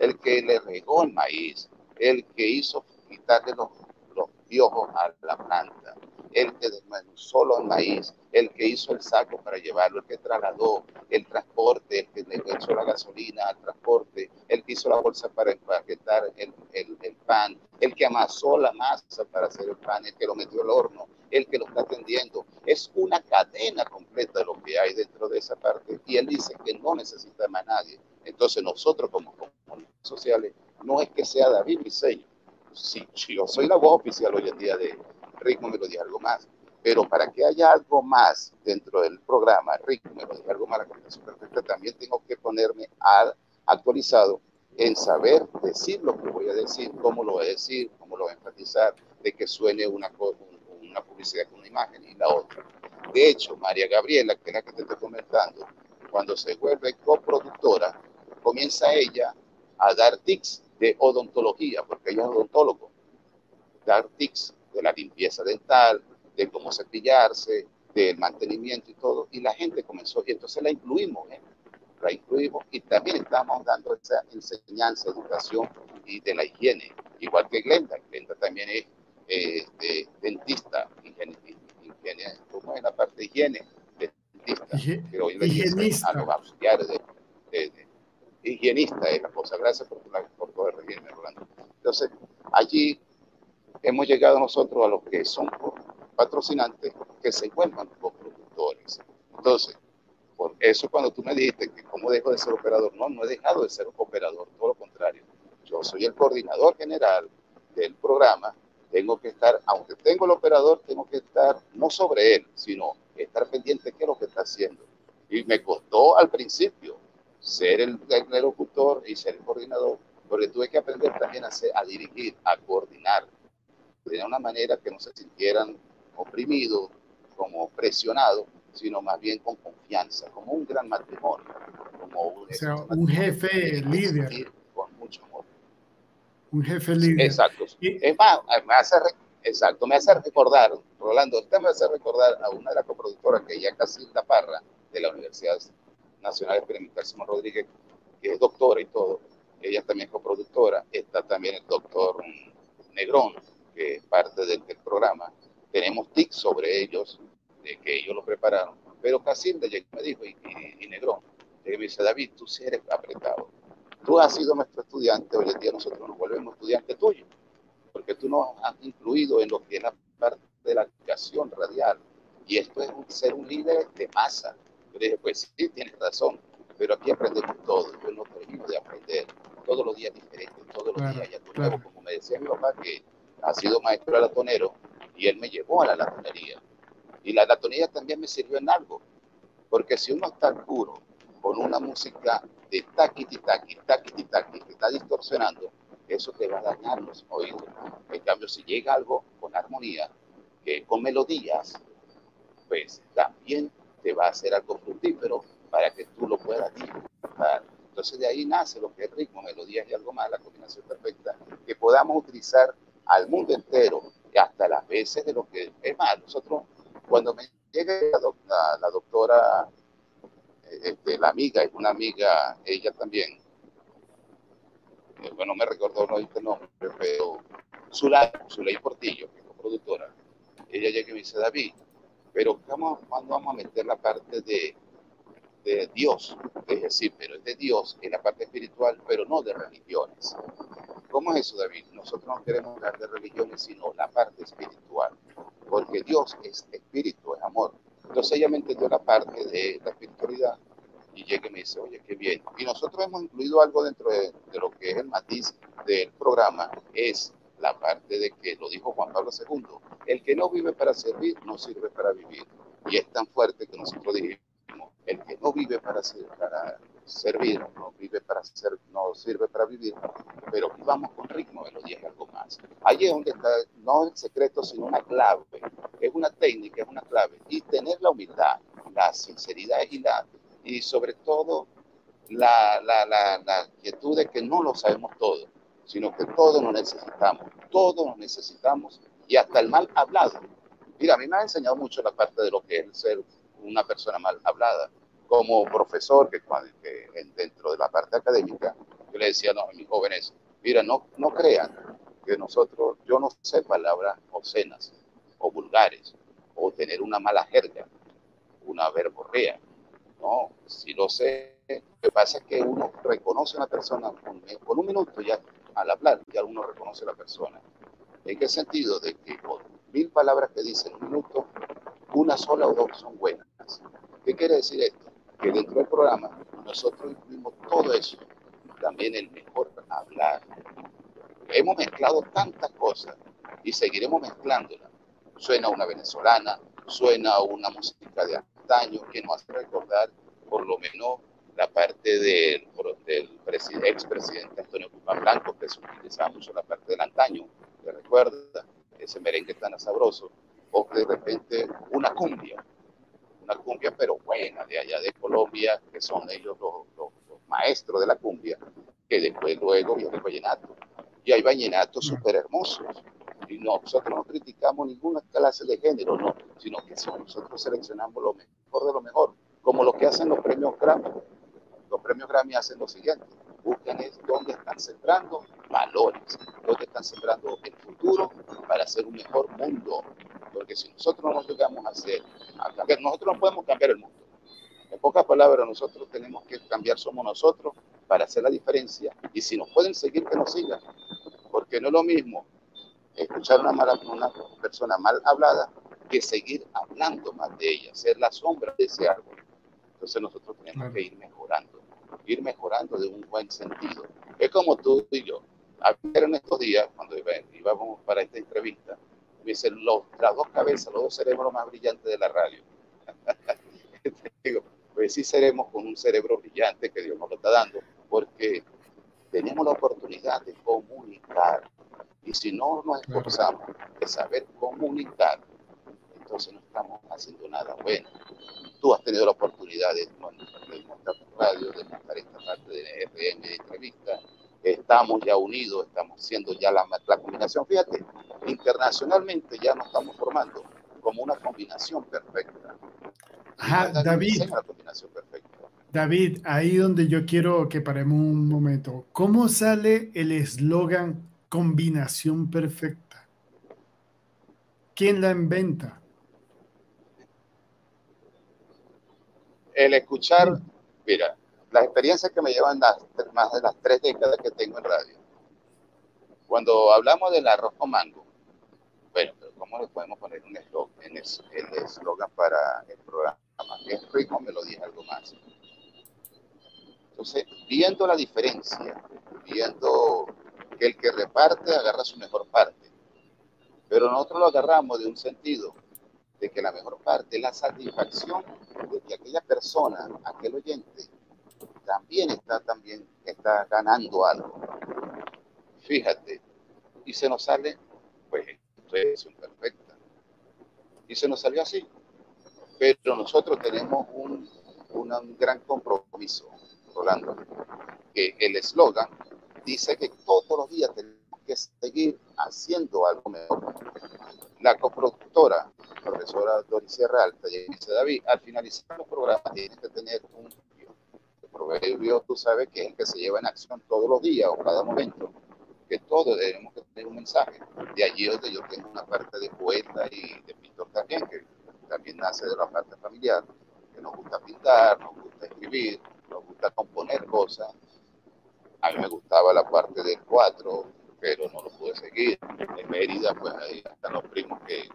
el que le regó el maíz, el que hizo quitarle los, los piojos a la planta, el que desmenuzó el maíz, el que hizo el saco para llevarlo, el que trasladó el transporte, el que echó la gasolina al transporte, el que hizo la bolsa para empaquetar el, el, pan, el que amasó la masa para hacer el pan, el que lo metió al horno, el que lo está atendiendo. Es una cadena completa de lo que hay dentro de esa parte. Y él dice que no necesita más nadie. Entonces nosotros como comunidades sociales, no es que sea David Briseño, sí, yo soy la voz oficial hoy en día de Ritmo Melodía Algo Más, pero para que haya algo más dentro del programa Ritmo Melodía Algo Más, la comunicación perfecta, también tengo que ponerme al, actualizado en saber decir lo que voy a decir, cómo lo voy a decir, cómo lo voy a enfatizar, de que suene una, una publicidad con una imagen y la otra. De hecho, María Gabriela, que es la que te estoy comentando, cuando se vuelve coproductora, comienza ella a dar tics de odontología, porque ella es odontólogo, dar tics de la limpieza dental, de cómo cepillarse, del mantenimiento y todo, y la gente comenzó, y entonces la incluimos, ¿eh? la incluimos, y también estamos dando esa enseñanza, educación y de la higiene, igual que Glenda, Glenda también es eh, dentista, higiene, higiene, como es la parte de higiene, dentista, pero hoy higienista. a los auxiliares de, de higienista es la cosa. Gracias por, por corregirme, Rolando. Entonces, allí hemos llegado nosotros a los que son patrocinantes que se vuelvan productores. Entonces, por eso cuando tú me dijiste que cómo dejo de ser operador, no, no he dejado de ser operador, todo lo contrario. Yo soy el coordinador general del programa, tengo que estar, aunque tengo el operador, tengo que estar no sobre él, sino estar pendiente de qué es lo que está haciendo. Y me costó al principio, ser el, el locutor y ser el coordinador, porque tuve que aprender también a, a dirigir, a coordinar, de una manera que no se sintieran oprimidos, como presionados, sino más bien con confianza, como un gran matrimonio, como un, o sea, un jefe líder. Con mucho amor. Un jefe líder. Exacto. Es más, me hace, exacto, me hace recordar, Rolando, usted me hace recordar a una de las coproductoras que ya casi la parra de la Universidad Nacional Experimental Simón Rodríguez, que es doctora y todo. Ella también es coproductora. Está también el doctor Negrón, que es parte del, programa. Tenemos tics sobre ellos, de que ellos lo prepararon. Pero Casilda me dijo, y, Negrón, me dice, David, tú sí eres apretado. Tú has sido nuestro estudiante, hoy en día nosotros nos volvemos estudiantes tuyos, porque tú nos has incluido en lo que es la parte de la educación radial. Y esto es ser un líder de masa, yo dije, pues sí, tienes razón, pero aquí aprendemos todo. Yo no termino de aprender. Todos los días diferentes, todos los días ya nuevo. Como me decía mi papá, que ha sido maestro latonero y él me llevó a la latonería. Y la latonería también me sirvió en algo, porque si uno está puro con una música de taquiti taqui, taquiti taqui, que está distorsionando, eso te va a dañar los oídos. En cambio, si llega algo con armonía, que con melodías, pues también te va a hacer algo fructífero para que tú lo puedas disfrutar. Entonces de ahí nace lo que es ritmo, melodías y algo más, la combinación perfecta, que podamos utilizar al mundo entero y hasta las veces de lo que es más. Nosotros, cuando me llega la, la, doctora, eh, este, la amiga, es una amiga, ella también, eh, bueno, me recordó, no el nombre, pero Zulay, Zulay Portillo, que es productora, ella llega y me dice, David, pero ¿cómo, ¿cuándo vamos a meter la parte de, de Dios? Es decir, pero es de Dios en la parte espiritual, pero no de religiones. ¿Cómo es eso, David? Nosotros no queremos hablar de religiones, sino la parte espiritual, porque Dios es espíritu, es amor. Entonces ella me entendió la parte de la espiritualidad y llega y me dice, oye, qué bien. Y nosotros hemos incluido algo dentro de, lo que es el matiz del programa, es la parte de que lo dijo Juan Pablo II, el que no vive para servir no sirve para vivir. Y es tan fuerte que nosotros dijimos, el que no vive para, servir no vive para ser, no sirve para vivir, pero vamos con ritmo, melodía y algo más. Allí es donde está, no el secreto, sino una clave, es una técnica, es una clave. Y tener la humildad, la sinceridad y la, y sobre todo la, la, la, la quietud de que no lo sabemos todo sino que todos nos necesitamos, todos nos necesitamos y hasta el mal hablado. Mira, a mí me ha enseñado mucho la parte de lo que es ser una persona mal hablada. Como profesor, que, dentro de la parte académica, yo le decía a mis jóvenes, mira, no, no crean que nosotros, yo no sé palabras obscenas o vulgares o tener una mala jerga, una verborrea. No, si lo sé, lo que pasa es que uno reconoce a una persona con un minuto ya al hablar ya uno reconoce a la persona. ¿En qué sentido? De que por mil palabras que dicen un minuto, una sola o dos son buenas. ¿Qué quiere decir esto? Que dentro del programa nosotros incluimos todo eso, también el mejor hablar, hemos mezclado tantas cosas y seguiremos mezclándolas. Suena una venezolana, suena una música de antaño que nos hace recordar por lo menos la parte del, del expresidente Antonio Guzmán Blanco, que se utilizaba mucho la parte del antaño, que recuerda ese merengue tan sabroso, o de repente una cumbia, una cumbia pero buena de allá de Colombia, que son ellos los, los, maestros de la cumbia, que después luego viene el vallenato. Y hay vallenatos súper hermosos. Y nosotros no criticamos ninguna clase de género, no, sino que nosotros seleccionamos lo mejor de lo mejor, como lo que hacen los premios Grammy. Los premios Grammy hacen lo siguiente, buscan es dónde están sembrando valores, dónde están sembrando el futuro para hacer un mejor mundo. Porque si nosotros no nos llegamos a hacer, a cambiar, nosotros no podemos cambiar el mundo. En pocas palabras, nosotros tenemos que cambiar, somos nosotros para hacer la diferencia. Y si nos pueden seguir, que nos sigan. Porque no es lo mismo escuchar una, mala, una persona mal hablada que seguir hablando más de ella, ser la sombra de ese árbol. Entonces nosotros tenemos que ir mejorando, ir mejorando de un buen sentido. Es como tú y yo. Ayer en estos días, cuando íbamos para esta entrevista, dicen los, las dos cabezas, los dos cerebros más brillantes de la radio. Digo, pues sí seremos con un cerebro brillante que Dios nos lo está dando, porque tenemos la oportunidad de comunicar. Y si no nos esforzamos de saber comunicar, entonces no estamos haciendo nada bueno. Tú has tenido la oportunidad de, montar tu radio, de montar esta parte de FM, de entrevista. Estamos ya unidos, estamos haciendo ya la, la combinación. Fíjate, internacionalmente ya nos estamos formando como una combinación perfecta. Ajá, David. David, ahí donde yo quiero que paremos un momento. ¿Cómo sale el eslogan combinación perfecta? ¿Quién la inventa? El escuchar, mira, las experiencias que me llevan más de las tres décadas que tengo en radio. Cuando hablamos del arroz con mango, bueno, ¿cómo le podemos poner un eslogan, el eslogan para el programa? Es rico, me lo dije algo más. Entonces, viendo la diferencia, viendo que el que reparte agarra su mejor parte, pero nosotros lo agarramos de un sentido de que la mejor parte es la satisfacción de que aquella persona, aquel oyente, también está, también está ganando algo. Fíjate, y se nos sale, pues, es perfecta. Y se nos salió así. Pero nosotros tenemos un, un gran compromiso, Rolando, que el eslogan dice que todos los días tenemos que seguir haciendo algo mejor. La coproductora, profesora Doris Sierra Alta y David, al finalizar los programas tienes que tener un proverbio, tú sabes que es el que se lleva en acción todos los días o cada momento, que todos debemos tener un mensaje. De allí donde yo tengo una parte de poeta y de pintor también, que también nace de la parte familiar, que nos gusta pintar, nos gusta escribir, nos gusta componer cosas. A mí me gustaba la parte del cuatro, pero no lo pude seguir. En Mérida, pues ahí están los primos que,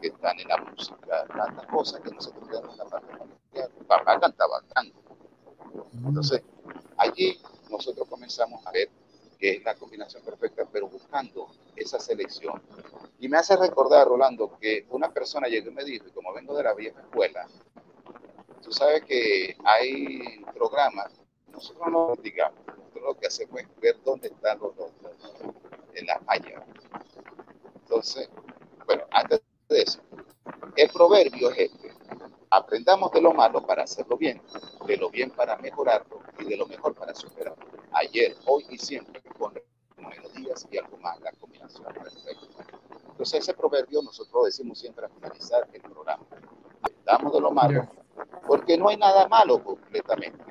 que, están en la música, tantas cosas que nosotros tenemos en la parte familiar. Papá cantaba tanto. Entonces, allí nosotros comenzamos a ver que es la combinación perfecta, pero buscando esa selección. Y me hace recordar, Rolando, que una persona llegó y me dijo, y como vengo de la vieja escuela, tú sabes que hay programas, nosotros no lo digamos, nosotros lo que hacemos es ver dónde están los dos en la falla. Entonces, bueno, antes de eso, el proverbio es este. Aprendamos de lo malo para hacerlo bien, de lo bien para mejorarlo y de lo mejor para superarlo. Ayer, hoy y siempre, con melodías y algo más, la combinación perfecta. Entonces, ese proverbio nosotros decimos siempre al finalizar el programa. Aprendamos de lo malo, porque no hay nada malo completamente.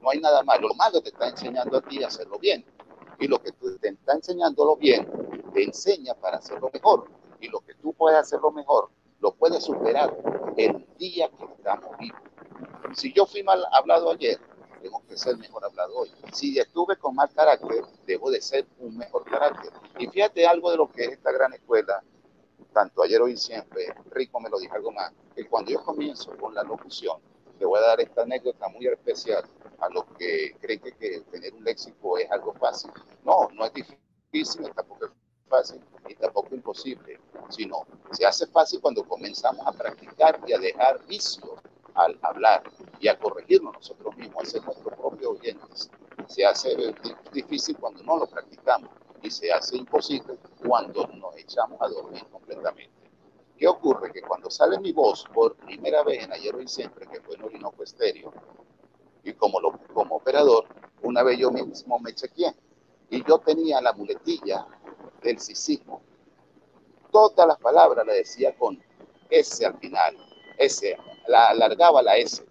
No hay nada malo. Lo malo te está enseñando a ti a hacerlo bien. Y lo que tú te está enseñando lo bien, te enseña para hacerlo mejor. Y lo que tú puedes hacerlo mejor, lo puedes superar el día que estamos vivos. Si yo fui mal hablado ayer, tengo que ser mejor hablado hoy. Si estuve con mal carácter, debo de ser un mejor carácter. Y fíjate algo de lo que es esta gran escuela, tanto ayer, hoy siempre, Rico me lo dijo algo más, que cuando yo comienzo con la locución, te voy a dar esta anécdota muy especial a los que creen que, que tener un léxico es algo fácil. No, no es difícil, tampoco es fácil y tampoco imposible, sino se hace fácil cuando comenzamos a practicar y a dejar vicio al hablar y a corregirnos nosotros mismos, a ser nuestros propios oyentes. Se hace difícil cuando no lo practicamos y se hace imposible cuando nos echamos a dormir completamente. ¿Qué ocurre? Que cuando sale mi voz por primera vez en Ayer y Siempre, que fue en Orinoco Estéreo, y como, lo, como operador, una vez yo mismo me chequeé y yo tenía la muletilla del sisismo. Todas las palabras la decía con S al final, S, la alargaba la S.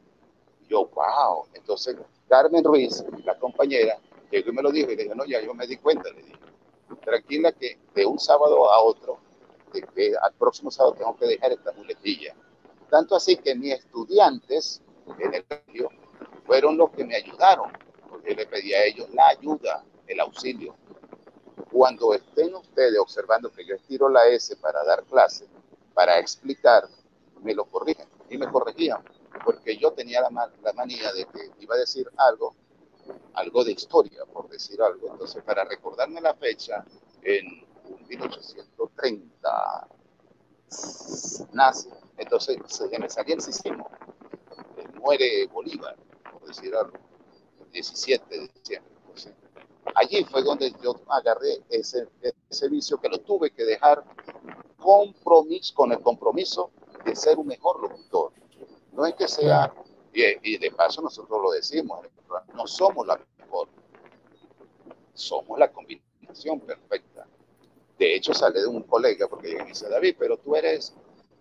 Yo, wow. Entonces, Carmen Ruiz, la compañera, llegó y me lo dijo y le dije, no, ya yo me di cuenta, le dije, tranquila que de un sábado a otro, al próximo sábado tengo que dejar esta muletilla. Tanto así que mis estudiantes en el colegio fueron los que me ayudaron, porque le pedí a ellos la ayuda, el auxilio. Cuando estén ustedes observando que yo estiro la S para dar clase, para explicar, me lo corrigen y me corregían, porque yo tenía la, manía de que iba a decir algo, algo de historia, por decir algo. Entonces, para recordarme la fecha, en 1830 nace, entonces se me salía el sistema, muere Bolívar, por decir algo, el 17 de diciembre. Allí fue donde yo agarré ese, ese vicio que lo tuve que dejar compromiso, con el compromiso de ser un mejor locutor. No es que sea, y, de paso nosotros lo decimos, no somos la mejor, somos la combinación perfecta. De hecho, sale de un colega porque me dice, David, pero tú eres,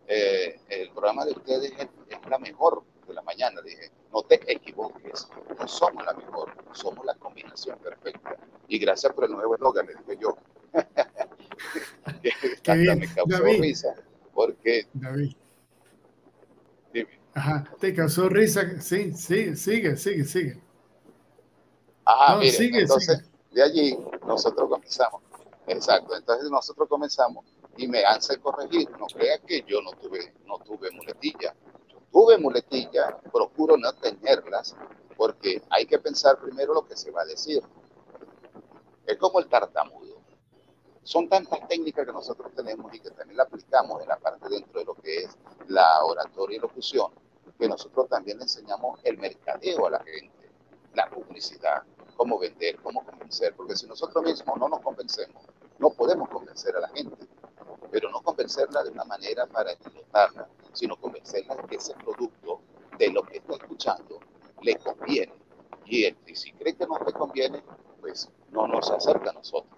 eh, el programa de ustedes es, la mejor de la mañana. Le dije, no te equivoques, no somos la mejor, somos la combinación perfecta. Y gracias por el nuevo eslogan, le dije yo. que me causó risa, porque... David. Dime. Ajá, te causó risa, sí, sí, sigue, sigue, sigue. Ajá, sigue, entonces, de allí nosotros comenzamos. Exacto, entonces nosotros comenzamos y me hace corregir. No crea que yo no tuve, no tuve muletilla. Tuve muletilla, procuro no tenerlas porque hay que pensar primero lo que se va a decir. Es como el tartamudo. Son tantas técnicas que nosotros tenemos y que también la aplicamos en la parte dentro de lo que es la oratoria y locución, que nosotros también le enseñamos el mercadeo a la gente, la publicidad, cómo vender, cómo convencer, porque si nosotros mismos no nos convencemos, no podemos convencer a la gente, pero no convencerla de una manera para explotarla, sino convencerla de que ese producto, de lo que está escuchando, le conviene. Y, él, si cree que no le conviene, pues no nos acerca a nosotros.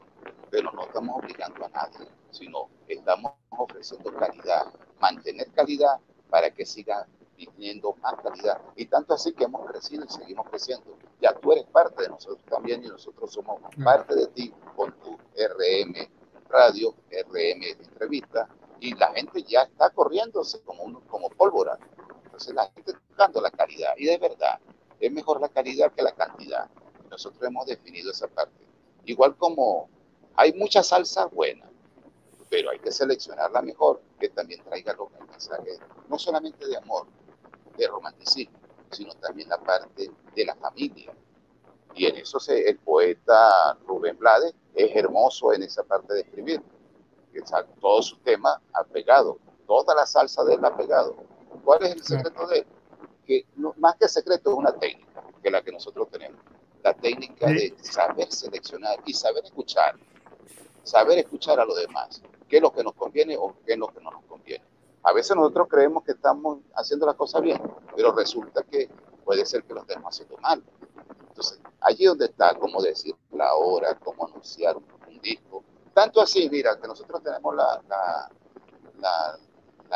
Pero no estamos obligando a nadie, sino estamos ofreciendo calidad, mantener calidad para que siga teniendo más calidad. Y tanto así que hemos crecido y seguimos creciendo. Ya tú eres parte de nosotros también y nosotros somos parte de ti con tu RM radio, RM entrevista, y la gente ya está corriéndose como, como pólvora. Entonces la gente está buscando la calidad. Y de verdad, es mejor la calidad que la cantidad. Nosotros hemos definido esa parte. Igual como hay mucha salsa buena, pero hay que seleccionar la mejor, que también traiga los mensajes, no solamente de amor, de romanticismo, sino también la parte de la familia. Y en eso se, el poeta Rubén Blades es hermoso en esa parte de escribir. Todo su tema ha pegado, toda la salsa de él ha pegado. ¿Cuál es el secreto de él? Que más que secreto es una técnica, que es la que nosotros tenemos. La técnica de saber seleccionar y saber escuchar. Saber escuchar a los demás. ¿Qué es lo que nos conviene o qué es lo que no nos conviene? A veces nosotros creemos que estamos haciendo las cosas bien, pero resulta que puede ser que lo estemos haciendo mal. Entonces, allí donde está, cómo decir la hora, cómo anunciar un, disco. Tanto así, mira, que nosotros tenemos la,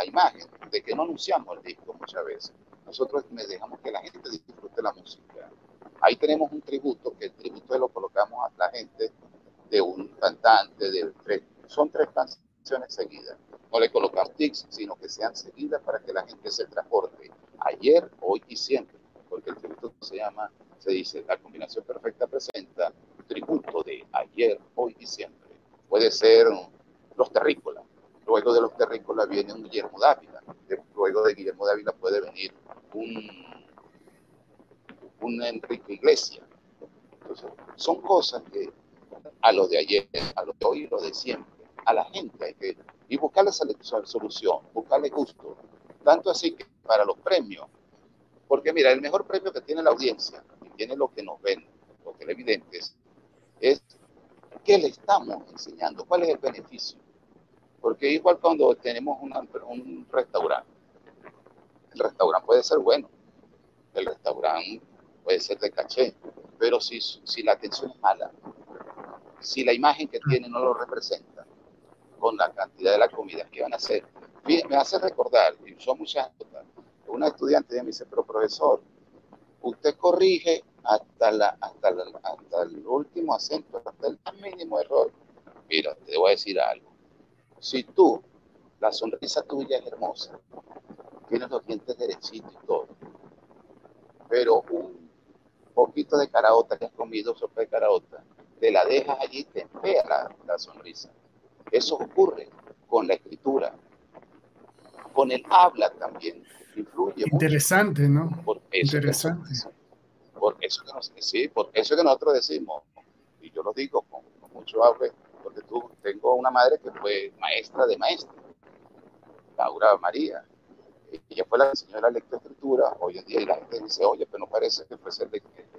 imagen de que no anunciamos el disco muchas veces. Nosotros dejamos que la gente disfrute la música. Ahí tenemos un tributo, que el tributo lo colocamos a la gente de un cantante, de tres, son tres canciones seguidas no le colocamos tics, sino que sean seguidas para que la gente se transporte ayer, hoy y siempre, porque el tributo se llama, se dice, la combinación perfecta presenta tributo de ayer, hoy y siempre. Puede ser los terrícolas, luego de los terrícolas viene un Guillermo Dávila, luego de Guillermo Dávila puede venir un un Enrique Iglesias. Entonces, son cosas que a lo de ayer, a lo de hoy y lo de siempre, a la gente hay que y buscarle solución, buscarle gusto. Tanto así que para los premios, porque mira, el mejor premio que tiene la audiencia, y tiene lo que nos ven, lo que es qué le estamos enseñando, cuál es el beneficio. Porque igual cuando tenemos un restaurante, el restaurante puede ser bueno, el restaurante puede ser de caché, pero si, si la atención es mala, si la imagen que tiene no lo representa, con la cantidad de la comida que van a hacer, me hace recordar, y son muchas cosas, una estudiante me dice, pero profesor, usted corrige hasta, la, hasta, hasta el último acento, hasta el mínimo error. Mira, te voy a decir algo. Si tú, la sonrisa tuya es hermosa, tienes los dientes derechitos y todo, pero un poquito de caraota que has comido, sopa de caraota, te la dejas allí, te empea la, la sonrisa. Eso ocurre con la escritura, con el habla también. Influye Interesante, ¿no? Interesante. Porque eso que sí, porque eso que nosotros decimos, y yo lo digo con, mucho auge, porque tú tengo una madre que fue maestra de maestra, Laura María, ella fue la que enseñó la lectoescritura, hoy en día y la gente dice, oye, pero no parece que fuese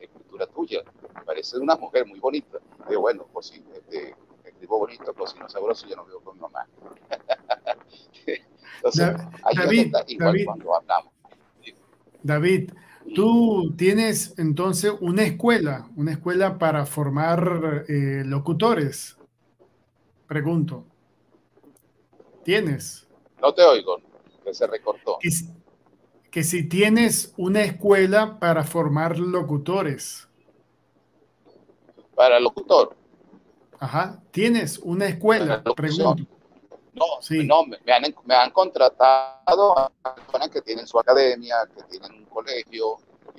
escritura tuya, parece una mujer muy bonita. Digo, bueno, pues sí, este, escribo bonito, cocino sabroso, yo no vivo con mi mamá. Entonces, David, David, cuando hablamos. David, tú tienes entonces una escuela, una escuela para formar eh, locutores. Pregunto. ¿Tienes? No te oigo que se recortó. Que, si tienes una escuela para formar locutores. Para locutor. Ajá, tienes una escuela, pregunto. No, no me, han, me han contratado a personas que tienen su academia, que tienen colegio,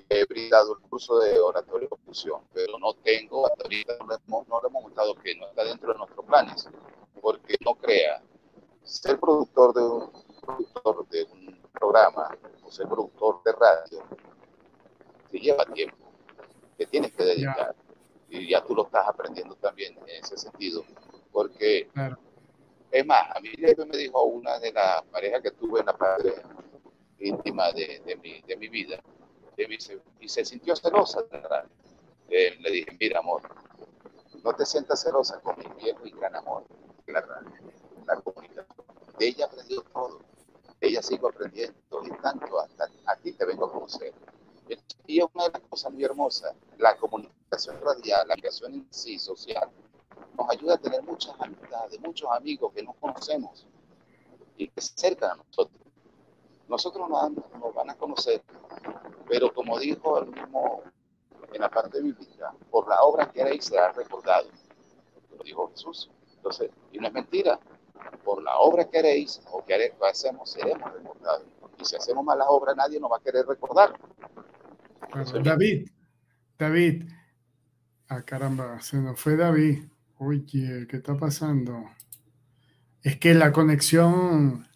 he brindado el curso de oratoria y locución, pero no tengo, hasta ahorita no le, hemos, no le hemos gustado que no está dentro de nuestros planes, porque no crea, ser productor de un productor de un programa o ser productor de radio, te lleva tiempo, que tienes que dedicar. Y ya tú lo estás aprendiendo también en ese sentido, porque es más, a mí me dijo una de las parejas que tuve en la parte íntima de, mi, de mi vida, y se sintió celosa. Eh, le dije, mira amor, no te sientas celosa con mi viejo y gran amor, la la comunicación. Ella aprendió todo ella sigo aprendiendo y tanto hasta aquí te vengo a conocer. Y es una de las cosas muy hermosas, la comunicación radial, la creación en sí social, nos ayuda a tener muchas amistades, muchos amigos que nos conocemos y que se acercan a nosotros. Nosotros nos, nos van a conocer, pero como dijo el mismo en la parte bíblica, por la obra que haréis será recordado. Lo dijo Jesús. Entonces, y no es mentira, por la obra que haréis o que hacemos, seremos recordados. Y si hacemos malas obras, nadie nos va a querer recordar. David, David, ah caramba, se nos fue David. Oye, ¿qué está pasando? Es que la conexión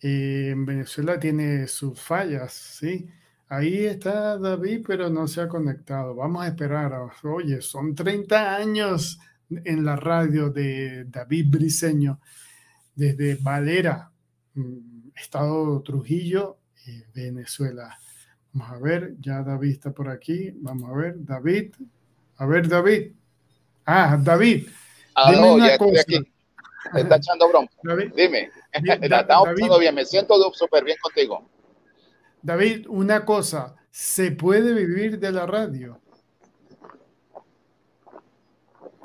eh, en Venezuela tiene sus fallas, ¿sí? Ahí está David, pero no se ha conectado. Vamos a esperar. Oye, son 30 años en la radio de David Briseño desde Valera, mm, Estado Trujillo, Venezuela. Vamos a ver, ya David está por aquí. Vamos a ver, David. A ver, David. Ah, David. Ah, no, ya estoy aquí. Me está echando bronca. Dime. Estamos bien, me siento súper bien contigo. David, una cosa, ¿se puede vivir de la radio?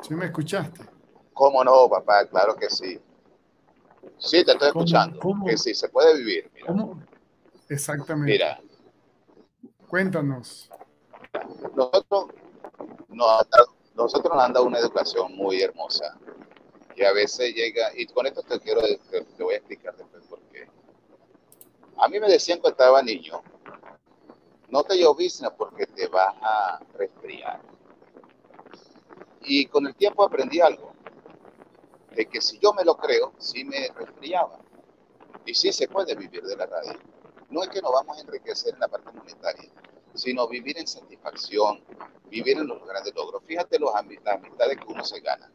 ¿Sí me escuchaste? ¿Cómo no, papá? Claro que sí. Sí, te estoy escuchando. Que sí, se puede vivir. Exactamente. Mira. Cuéntanos. Nosotros nos, nosotros nos han dado una educación muy hermosa. A veces llega, y con esto te quiero, te, voy a explicar después por qué. A mí me decían cuando estaba niño, no te llovizna porque te vas a resfriar. Y con el tiempo aprendí algo de que si yo me lo creo, sí me resfriaba. Y sí se puede vivir de la radio. No es que nos vamos a enriquecer en la parte monetaria, sino vivir en satisfacción, vivir en los grandes logros. Fíjate las amistades que uno se gana.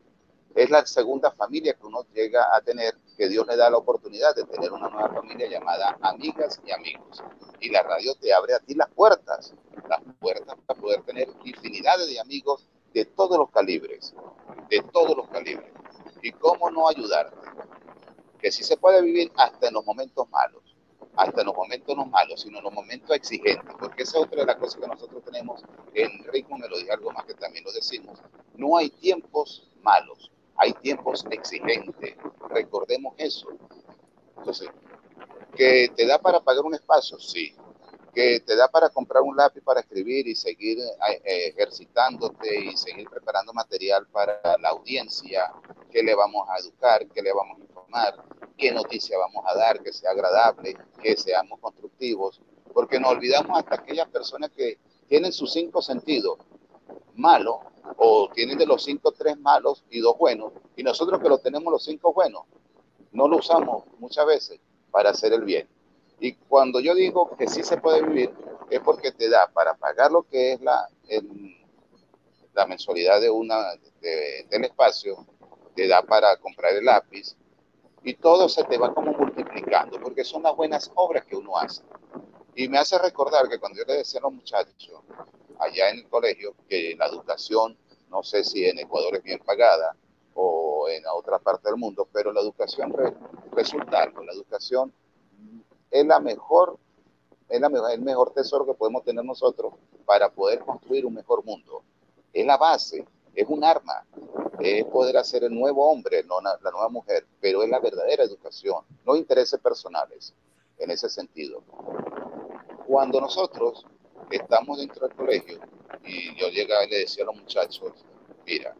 Es la segunda familia que uno llega a tener, que Dios le da la oportunidad de tener una nueva familia llamada amigas y amigos. Y la radio te abre a ti las puertas, las puertas para poder tener infinidades de amigos de todos los calibres, de todos los calibres. ¿Y cómo no ayudarte? Que sí se puede vivir hasta en los momentos malos hasta en los momentos no malos, sino en los momentos exigentes, porque esa es otra de las cosas que nosotros tenemos, en ritmo me lo dije algo más que también lo decimos, no hay tiempos malos, hay tiempos exigentes, recordemos eso. Entonces, que te da para pagar un espacio, sí, que te da para comprar un lápiz para escribir y seguir eh, ejercitándote y seguir preparando material para la audiencia, que le vamos a educar, que le vamos a informar, qué noticia vamos a dar, que sea agradable, que seamos constructivos, porque nos olvidamos hasta aquellas personas que tienen sus cinco sentidos malos o tienen de los cinco tres malos y dos buenos, y nosotros que lo tenemos los cinco buenos, no lo usamos muchas veces para hacer el bien. Y cuando yo digo que sí se puede vivir, es porque te da para pagar lo que es la, la mensualidad de una, del espacio, te da para comprar el lápiz, y todo se te va como multiplicando, porque son las buenas obras que uno hace. Y me hace recordar que cuando yo le decía a los muchachos allá en el colegio que la educación, no sé si en Ecuador es bien pagada o en otra parte del mundo, pero la educación resulta. La educación es la mejor, es la mejor, el mejor tesoro que podemos tener nosotros para poder construir un mejor mundo. Es la base, es un arma es poder hacer el nuevo hombre, no la nueva mujer, pero es la verdadera educación, no intereses personales en ese sentido. Cuando nosotros estamos dentro del colegio y yo llegaba y le decía a los muchachos, mira,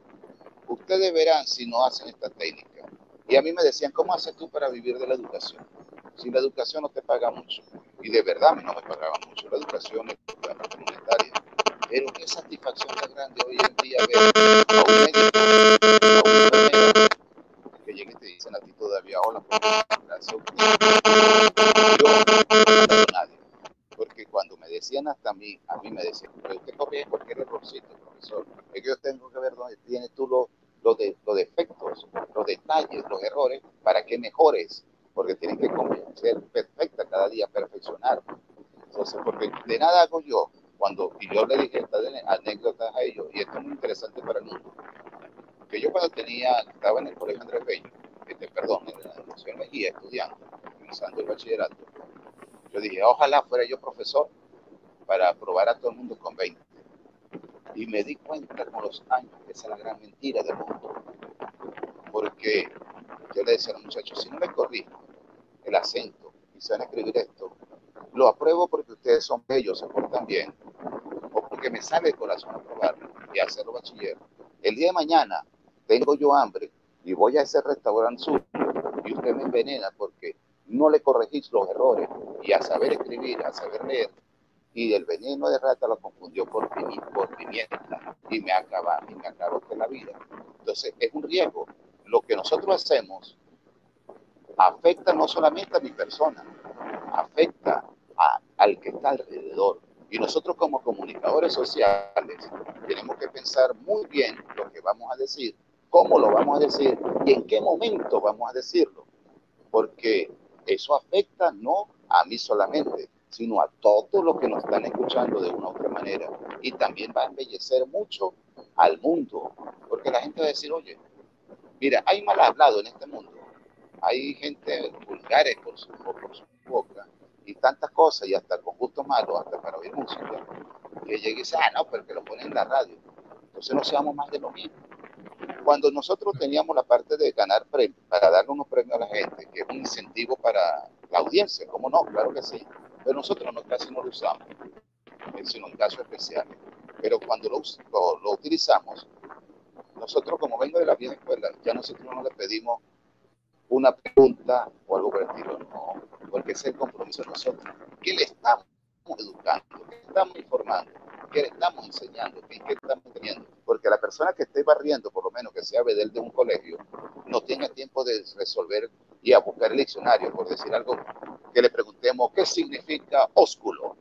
ustedes verán si no hacen esta técnica. Y a mí me decían, ¿cómo haces tú para vivir de la educación? Si la educación no te paga mucho. Y de verdad a mí no me pagaba mucho. La educación es monetaria pero qué satisfacción tan grande hoy en día ver a un médico, a un que llegue y te dicen a ti todavía, hola, gracias Yo no a nadie. Cuando me decían hasta a mí, a mí me decían, pero usted corrige cualquier errorcito, profesor. Es que yo tengo que ver dónde tienes tú los, los, los defectos, los detalles, los errores, para que mejores. Porque tienes que ser perfecta cada día, perfeccionar. Entonces, porque de nada hago yo cuando, y yo le dije estas anécdotas a ellos, y esto es muy interesante para el mundo, que yo cuando tenía, estaba en el colegio Andrés Bello, este, perdón, en la Nación Mejía, estudiando, comenzando el bachillerato, yo dije, ojalá fuera yo profesor para probar a todo el mundo con 20. Y me di cuenta con los años que esa es la gran mentira del mundo. Porque yo le decía a los muchachos, si no me corrijo el acento y se van a escribir esto, lo apruebo porque ustedes son bellos, se portan bien, o porque me sale el corazón aprobarlo y hacerlo bachiller. El día de mañana tengo yo hambre y voy a ese restaurante sur y usted me envenena porque no le corregís los errores y a saber escribir, a saber leer. Y el veneno de rata lo confundió por, por pimienta y me acaba, y me acabó con la vida. Entonces es un riesgo. Lo que nosotros hacemos afecta no solamente a mi persona, afecta al que está alrededor. Y nosotros como comunicadores sociales tenemos que pensar muy bien lo que vamos a decir, cómo lo vamos a decir y en qué momento vamos a decirlo. Porque eso afecta no a mí solamente, sino a todos los que nos están escuchando de una u otra manera. Y también va a embellecer mucho al mundo. Porque la gente va a decir, oye, mira, hay mal hablado en este mundo. Hay gente vulgares por su, boca y tantas cosas, y hasta con gusto malo, hasta para oír música, que llegue y dice, ah, no, pero que lo ponen en la radio. Entonces no seamos más de lo mismo. Cuando nosotros teníamos la parte de ganar premios, para darle unos premios a la gente, que es un incentivo para la audiencia, ¿cómo no? Claro que sí. Pero nosotros no, casi no lo usamos, sino en casos especiales. Pero cuando lo, utilizamos, nosotros como vengo de la vieja escuela, ya nosotros no le pedimos una pregunta o algo por el estilo, no, porque es el compromiso de nosotros. ¿Qué le estamos educando? ¿Qué le estamos informando? ¿Qué le estamos enseñando? ¿Qué, estamos teniendo? Porque la persona que esté barriendo, por lo menos que sea bedel de un colegio, no tenga tiempo de resolver y a buscar el diccionario, por decir algo, que le preguntemos qué significa ósculo.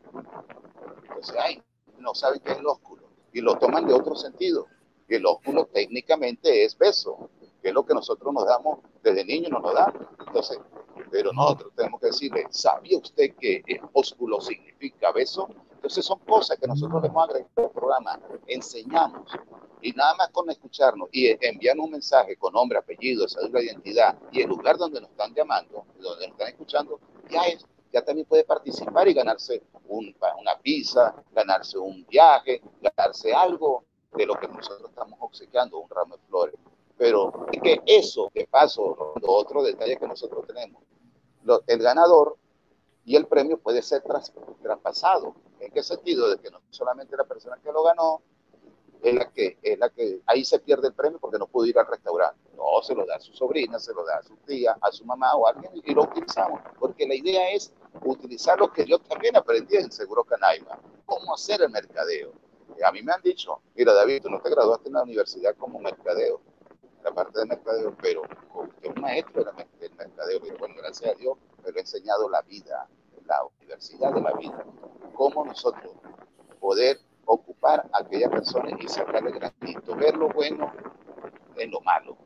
Entonces, ay, no saben qué es el ósculo y lo toman de otro sentido. Y el ósculo técnicamente es beso, que es lo que nosotros nos damos desde niños, nos lo damos. Entonces, pero nosotros tenemos que decirle, ¿sabía usted que ósculo significa beso? Entonces son cosas que nosotros le hemos agregado al programa, enseñamos. Y nada más con escucharnos y enviarnos un mensaje con nombre, apellido, cédula de identidad y el lugar donde nos están llamando, donde nos están escuchando, ya es, ya también puede participar y ganarse una pizza, ganarse un viaje, ganarse algo de lo que nosotros estamos obsequiando, un ramo de flores. Pero es que eso, de paso, otro detalle que nosotros tenemos, el ganador y el premio puede ser traspasado. ¿En qué sentido? De que no solamente la persona que lo ganó es la que, es la que ahí se pierde el premio porque no pudo ir al restaurante. No, se lo da a su sobrina, se lo da a su tía, a su mamá o a alguien y lo utilizamos. Porque la idea es utilizar lo que yo también aprendí en Seguro Canaima. Cómo hacer el mercadeo. a mí me han dicho, mira David, tú no te graduaste en la universidad como mercadeo, parte de mercadeo, pero usted es un maestro del mercadeo. Pero bueno, gracias a Dios me ha enseñado la vida, la universidad de la vida. Cómo nosotros poder ocupar a aquella persona y sacarle granito, ver lo bueno en lo malo,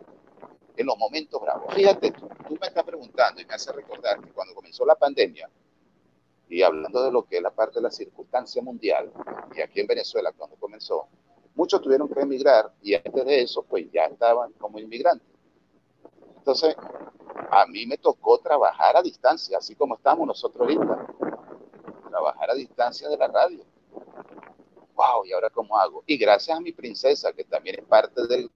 en los momentos bravos. Fíjate, tú, tú me estás preguntando y me hace recordar que cuando comenzó la pandemia, y hablando de lo que es la parte de la circunstancia mundial, y aquí en Venezuela cuando comenzó, muchos tuvieron que emigrar y antes de eso, pues ya estaban como inmigrantes. Entonces, a mí me tocó trabajar a distancia, así como estamos nosotros ahorita. Trabajar a distancia de la radio wow, ¿y ahora cómo hago? Y gracias a mi princesa, que también es parte del,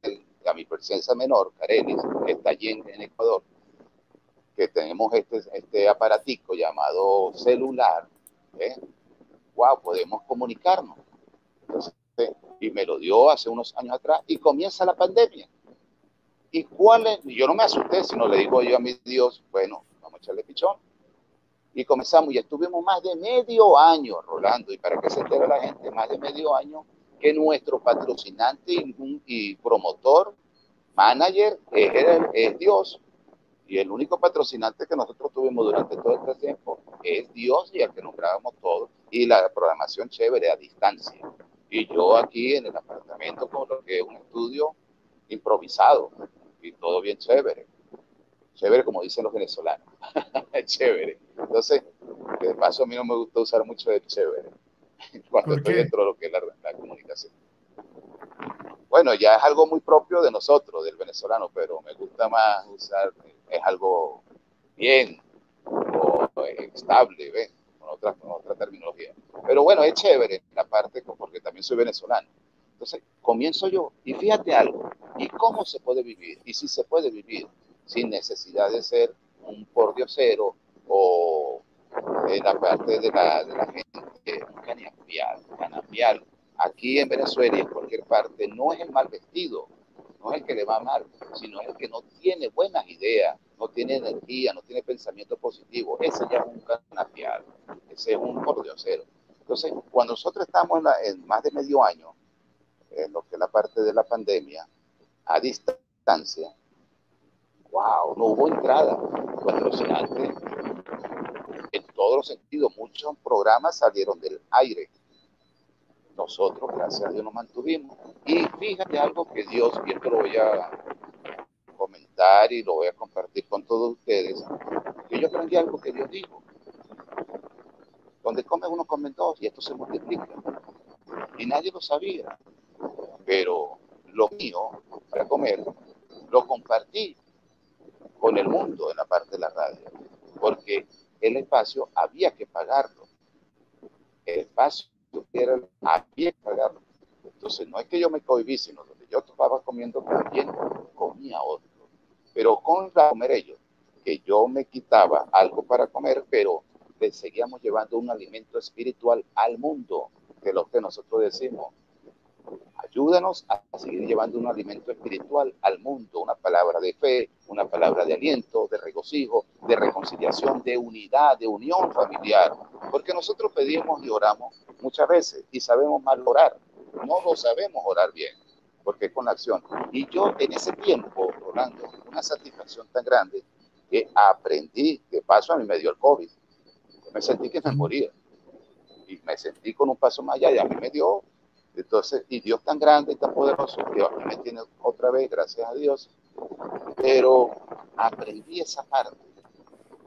a mi princesa menor, Carelis, que está allí en, Ecuador, que tenemos este, este aparatico llamado celular, ¿eh? wow, podemos comunicarnos. Y me lo dio hace unos años atrás y comienza la pandemia. ¿Y cuál es? Yo no me asusté, sino le digo yo a mi Dios, bueno, vamos a echarle pichón y comenzamos y estuvimos más de medio año, Rolando, y para que se entere la gente, más de medio año que nuestro patrocinante y, promotor, manager, es, Dios. Y el único patrocinante que nosotros tuvimos durante todo este tiempo es Dios y al que nombrábamos todos. Y la programación chévere a distancia. Y yo aquí en el apartamento con lo que es un estudio improvisado y todo bien chévere. Chévere como dicen los venezolanos. chévere. Entonces, de paso a mí no me gusta usar mucho de chévere cuando estoy dentro de lo que es la, comunicación. Bueno, ya es algo muy propio de nosotros, del venezolano, pero me gusta más usar, es algo bien o estable, ¿ves? Otra, con otra terminología. Pero bueno, es chévere la parte, porque también soy venezolano. Entonces, comienzo yo. Y fíjate algo, ¿y cómo se puede vivir? Y si se puede vivir sin necesidad de ser un pordiosero o en la parte de la, gente, un canambial. Aquí en Venezuela y en cualquier parte no es el mal vestido, no es el que le va mal, sino el que no tiene buenas ideas, no tiene energía, no tiene pensamiento positivo. Ese ya es un canambial, ese es un pordiosero. Entonces, cuando nosotros estamos en, en más de medio año, en lo que es la parte de la pandemia, a distancia, wow, no hubo entrada patrocinante en todos los sentidos. Muchos programas salieron del aire. Nosotros, gracias a Dios, nos mantuvimos. Y fíjate algo que Dios, y esto lo voy a comentar y lo voy a compartir con todos ustedes, que yo aprendí algo que Dios dijo. Donde come uno, come dos, y esto se multiplica. Y nadie lo sabía. Pero lo mío, para comer, lo compartí con el mundo en la parte de la radio, porque el espacio había que pagarlo. El espacio era, había que pagarlo. Entonces, no es que yo me cohibí, sino donde yo estaba comiendo también comía otro. Pero con la comer ellos, que yo me quitaba algo para comer, pero le seguíamos llevando un alimento espiritual al mundo, de lo que nosotros decimos, Ayúdanos a seguir llevando un alimento espiritual al mundo, una palabra de fe, una palabra de aliento, de regocijo, de reconciliación, de unidad, de unión familiar. Porque nosotros pedimos y oramos muchas veces y sabemos mal orar. No lo sabemos orar bien, porque es con la acción. Y yo en ese tiempo, Rolando, una satisfacción tan grande que aprendí, que paso a mí me dio el COVID. Me sentí que me moría. y me sentí con un paso más allá y a mí me dio. Entonces, y Dios tan grande y tan poderoso que a mí me tiene otra vez, gracias a Dios. Pero aprendí esa parte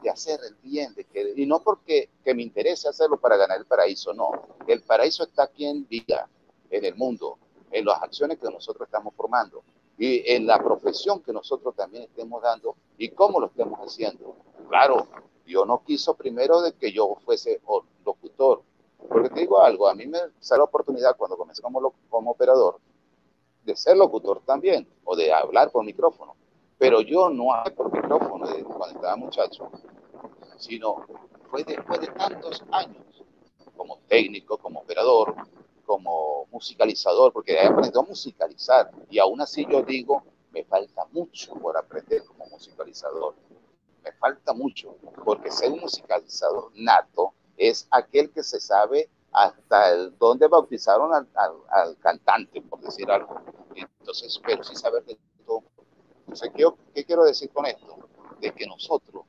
de hacer el bien, de que, y no porque que me interese hacerlo para ganar el paraíso, no. El paraíso está aquí en vida, en el mundo, en las acciones que nosotros estamos formando y en la profesión que nosotros también estemos dando y cómo lo estemos haciendo. Claro, Dios no quiso primero de que yo fuese locutor, porque te digo algo, a mí me salió la oportunidad cuando comencé como, como operador de ser locutor también o de hablar por micrófono, pero yo no hablé por micrófono cuando estaba muchacho, sino fue después de tantos años como técnico, como operador, como musicalizador, porque he aprendido a musicalizar y aún así yo digo, me falta mucho por aprender como musicalizador. Me falta mucho, porque ser un musicalizador nato es aquel que se sabe hasta el, dónde bautizaron al, cantante, por decir algo. Entonces, pero sí saber de todo. Entonces, ¿qué, ¿qué quiero decir con esto? De que nosotros,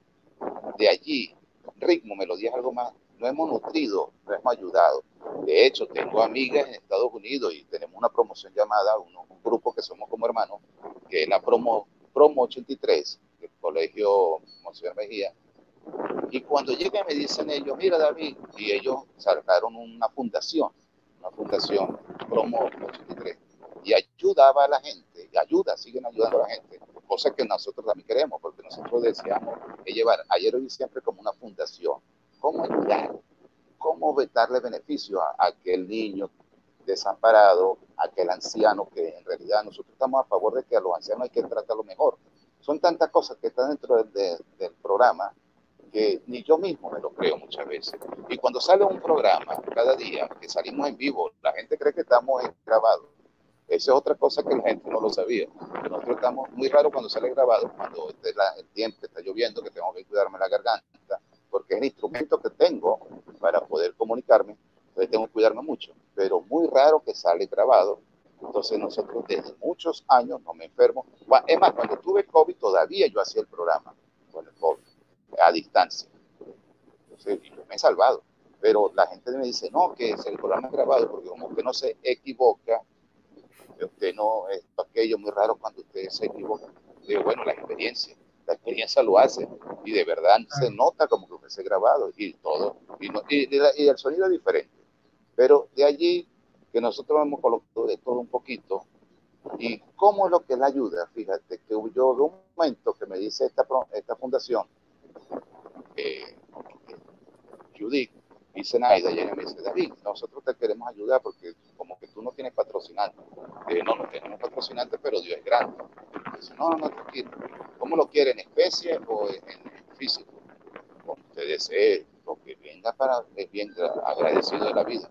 de allí, ritmo, melodías, algo más, no hemos nutrido, no hemos ayudado. De hecho, tengo amigas en Estados Unidos y tenemos una promoción llamada, un grupo que somos como hermanos, que es la Promo, Promo 83, del Colegio Monseñor Mejía. Y cuando llegan me dicen ellos, mira David, y ellos sacaron una fundación, una fundación Promo 83, y ayudaba a la gente, y ayuda, siguen ayudando a la gente, cosa que nosotros también queremos, porque nosotros deseamos llevar ayer hoy siempre como una fundación cómo ayudar, cómo darle beneficio a, aquel niño desamparado, a aquel anciano que en realidad nosotros estamos a favor de que a los ancianos hay que tratarlo mejor. Son tantas cosas que están dentro del, programa que ni yo mismo me lo creo muchas veces. Y cuando sale un programa cada día, que salimos en vivo, la gente cree que estamos grabados. Esa es otra cosa que la gente no lo sabía. Nosotros estamos muy raro cuando sale grabado, cuando esté el tiempo, está lloviendo, que tengo que cuidarme la garganta, porque es el instrumento que tengo para poder comunicarme, entonces tengo que cuidarme mucho, pero muy raro que sale grabado. Entonces nosotros desde muchos años no me enfermo. Es más, cuando tuve COVID todavía yo hacía el programa con el COVID, a distancia. Entonces yo me he salvado. Pero la gente me dice, no, que es el programa grabado, porque como que no se equivoca, usted no, es aquello muy raro cuando usted se equivoca. Digo, bueno, la experiencia la experiencia lo hace y de verdad se nota como que hubiese grabado y todo, y, y, el sonido es diferente. Pero de allí que nosotros hemos colocado de todo un poquito y cómo es lo que la ayuda, fíjate, que yo de un momento que me dice esta, esta fundación, eh, Judith, dice Naida, y ella me dice, David, nosotros te queremos ayudar porque como que tú no tienes patrocinante. no, no tenemos patrocinante, pero Dios es grande. Dice, no, no, tranquilo. ¿Cómo lo quiere? ¿En especie o en, físico? Como usted desee, lo que venga para, es bien agradecido de la vida.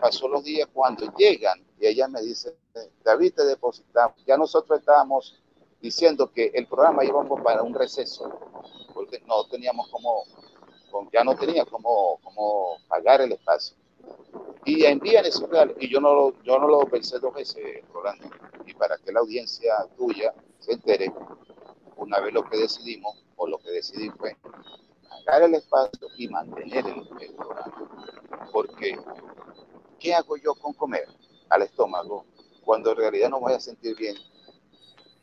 pasó los días cuando llegan y ella me dice, David, te depositamos. Ya nosotros estábamos diciendo que el programa íbamos para un receso, porque no teníamos como ya no tenía cómo, cómo pagar el espacio. Y envían ese y yo no, lo, yo no lo pensé dos veces, Rolando, y para que la audiencia tuya se entere, una vez lo que decidimos, o lo que decidí fue pagar el espacio y mantener el, el. Porque, ¿qué hago yo con comer al estómago cuando en realidad no voy a sentir bien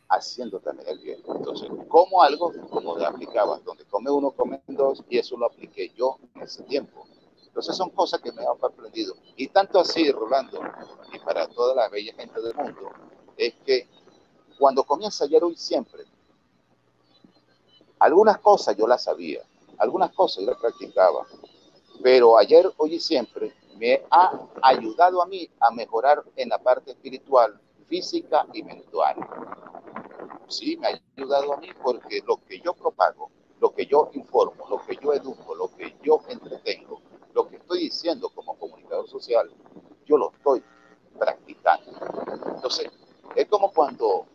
haciendo también el bien. Entonces, como algo, como le aplicaba, donde come uno, come dos, y eso lo apliqué yo en ese tiempo. Entonces son cosas que me han aprendido. Y tanto así, Rolando, y para toda la bella gente del mundo, es que cuando comienza ayer hoy siempre, algunas cosas yo las sabía, algunas cosas yo las practicaba, pero ayer, hoy y siempre me ha ayudado a mí a mejorar en la parte espiritual, física y mental sí me ha ayudado a mí porque lo que yo propago, lo que yo informo, lo que yo educo, lo que yo entretengo, lo que estoy diciendo como comunicador social, yo lo estoy practicando. Entonces, es como cuando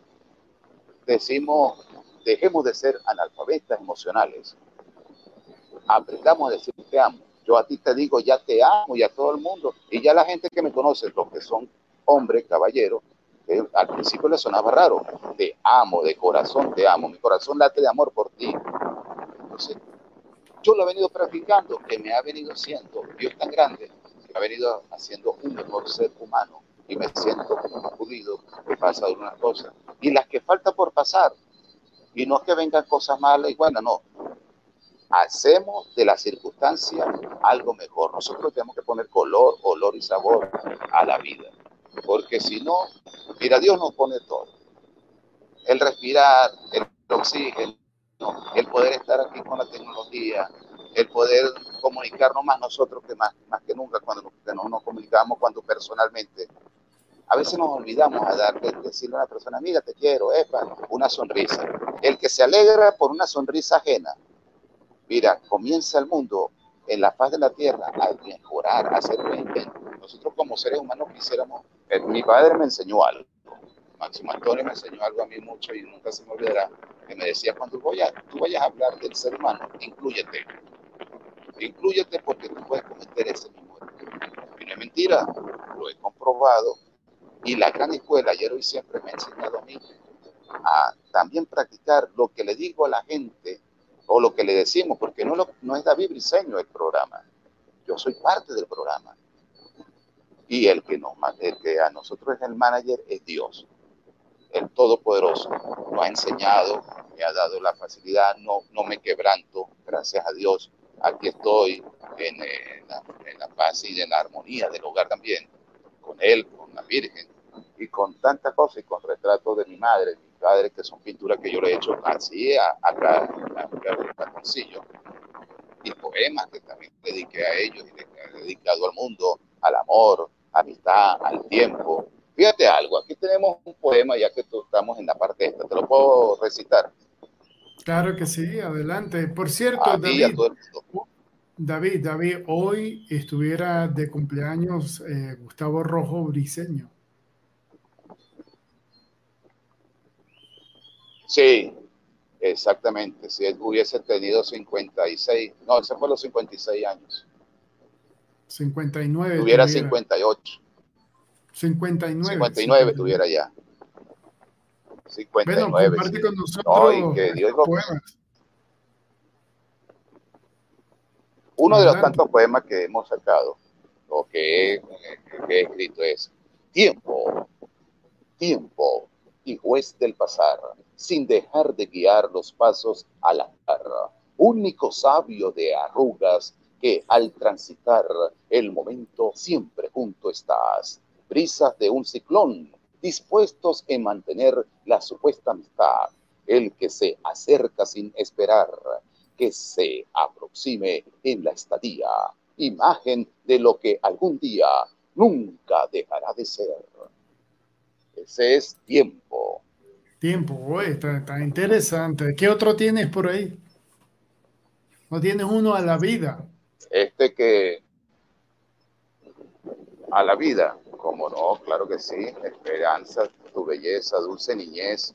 decimos, dejemos de ser analfabetas emocionales, aprendamos a decir te amo. Yo a ti te digo, ya te amo y a todo el mundo. Y ya la gente que me conoce, los que son hombres, caballeros, al principio le sonaba raro, te amo, de corazón te amo, mi corazón late de amor por ti. Entonces, Yo lo he venido practicando, que me ha venido haciendo Dios tan grande, que ha venido haciendo un mejor ser humano y me siento como pulido que pasa algunas cosas. Y las que falta por pasar, y no es que vengan cosas malas y buenas, no. Hacemos de la circunstancia algo mejor. Nosotros tenemos que poner color, olor y sabor a la vida. Porque si no, mira, Dios nos pone todo. El respirar, el oxígeno, el poder estar aquí con la tecnología, el poder comunicarnos más nosotros que más, más que nunca cuando nos, comunicamos cuando personalmente. A veces nos olvidamos a dar, de decirle a una persona, mira, te quiero, epa, una sonrisa. El que se alegra por una sonrisa ajena, mira, comienza el mundo en la paz de la tierra a mejorar, a hacer bien. Nosotros como seres humanos quisiéramos, eh, mi padre me enseñó algo, Máximo Antonio me enseñó algo a mí mucho y nunca se me olvidará, que me decía, cuando voy a, tú vayas a hablar del ser humano, incluyete. Incluyete porque tú puedes cometer ese mismo. Y no es mentira, lo he comprobado. Y la gran escuela, ayer hoy siempre me ha enseñado a mí a también practicar lo que le digo a la gente o lo que le decimos, porque no es David Briseño el programa. Yo soy parte del programa. Y el que, nos, el que a nosotros es el manager es Dios el Todopoderoso lo ha enseñado, me ha dado la facilidad, no, no me quebranto, gracias a Dios. Aquí estoy en, la, en la paz y en la armonía del hogar también, con Él, con la Virgen, y con tanta cosa, y con retratos de mi madre, mi padre, que son pinturas que yo le he hecho así, acá en el balconcillo, y poemas que también dediqué a ellos, y dedicado al mundo, al amor, amistad, al tiempo, Fíjate algo, aquí tenemos un poema, ya que tú estamos en la parte esta, ¿te lo puedo recitar? Claro que sí, adelante. Por cierto, David, David, David, hoy estuviera de cumpleaños eh, Gustavo Rojo Briseño. Sí, exactamente. Si él hubiese tenido 56, no, ese fue los 56 años. 59. Tuviera 58. 59. 59 tuviera ya. 59. Bueno, comparte con nosotros. que Dios lo... Uno de los tantos poemas que hemos sacado, o que he, que he escrito es Tiempo, tiempo y juez del pasar, sin dejar de guiar los pasos a la tierra, único sabio de arrugas que al transitar el momento siempre junto estás brisas de un ciclón, dispuestos en mantener la supuesta amistad, el que se acerca sin esperar, que se aproxime en la estadía, imagen de lo que algún día nunca dejará de ser. Ese es tiempo. Tiempo, está, está interesante. ¿Qué otro tienes por ahí? ¿No tienes uno a la vida? Este que a la vida. Como no, claro que sí. Esperanza, tu belleza, dulce niñez.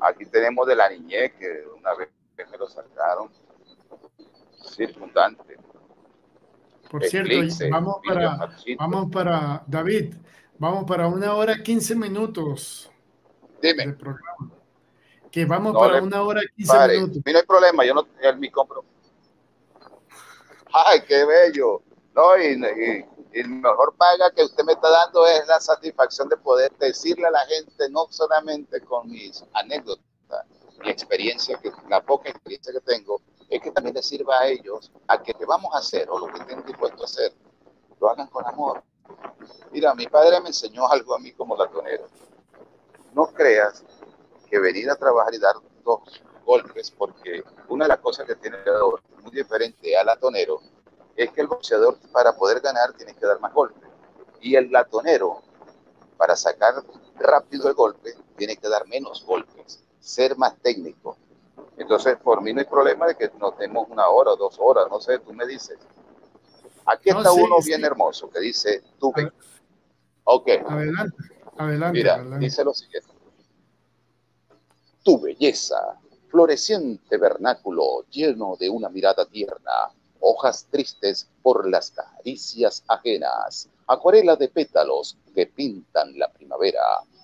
Aquí tenemos de la niñez que una vez me lo sacaron. Circundante. Por cierto, vamos para, vamos para, David, vamos para una hora quince minutos. Dime. programa. Que vamos para una hora quince minutos. No hay problema, yo no, mi compro. Ay, qué bello. No, y, y el mejor paga que usted me está dando es la satisfacción de poder decirle a la gente, no solamente con mis anécdotas, mi experiencia, que la poca experiencia que tengo, es que también les sirva a ellos a que lo vamos a hacer o lo que estén dispuestos a hacer, lo hagan con amor. Mira, mi padre me enseñó algo a mí como latonero. No creas que venir a trabajar y dar dos golpes, porque una de las cosas que tiene el muy diferente al latonero es que el boxeador para poder ganar tiene que dar más golpes. Y el latonero, para sacar rápido el golpe, tiene que dar menos golpes, ser más técnico. Entonces, por mí no hay problema de que nos demos una hora o dos horas, no sé, tú me dices. Aquí está uno bien hermoso que dice, tú ven. Ok. Adelante, adelante. Mira, dice lo siguiente. Tu belleza, floreciente vernáculo lleno de una mirada tierna, hojas tristes por las caricias ajenas, acuarela de pétalos que pintan la primavera,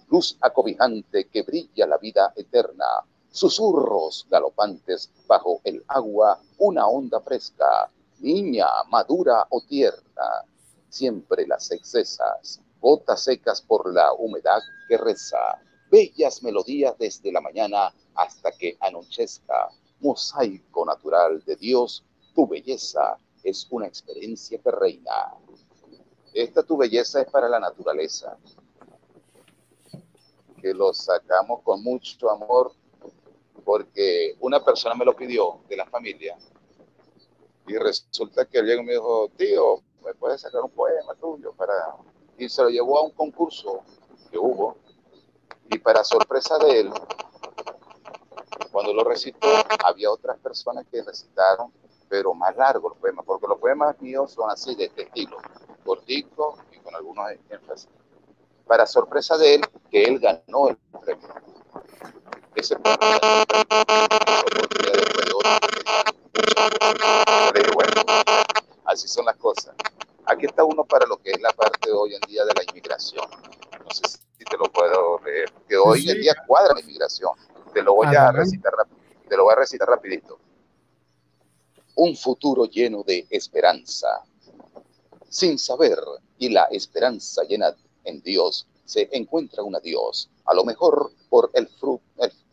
luz acobijante que brilla la vida eterna, susurros galopantes bajo el agua, una onda fresca, niña, madura o tierna, siempre las excesas, gotas secas por la humedad que reza, bellas melodías desde la mañana hasta que anochezca, mosaico natural de Dios, tu belleza es una experiencia que reina. Esta tu belleza es para la naturaleza, que lo sacamos con mucho amor porque una persona me lo pidió de la familia y resulta que llegó y me dijo, tío, ¿me puedes sacar un poema tuyo? para Y se lo llevó a un concurso que hubo y para sorpresa de él, cuando lo recitó, había otras personas que recitaron, pero más largos los poemas, porque los poemas míos son así, de este estilo, cortico y con algunos énfasis. Para sorpresa de él, que él ganó el premio. Ese premio, así son las cosas. Aquí está uno para lo que es la parte hoy en día de la inmigración. No sé si te lo puedo leer, que hoy en día cuadra la inmigración. Te lo voy a recitar, te lo voy a recitar rapidito. Un futuro lleno de esperanza, sin saber, y la esperanza llena en Dios, se encuentra un Dios, a lo mejor por el fruto,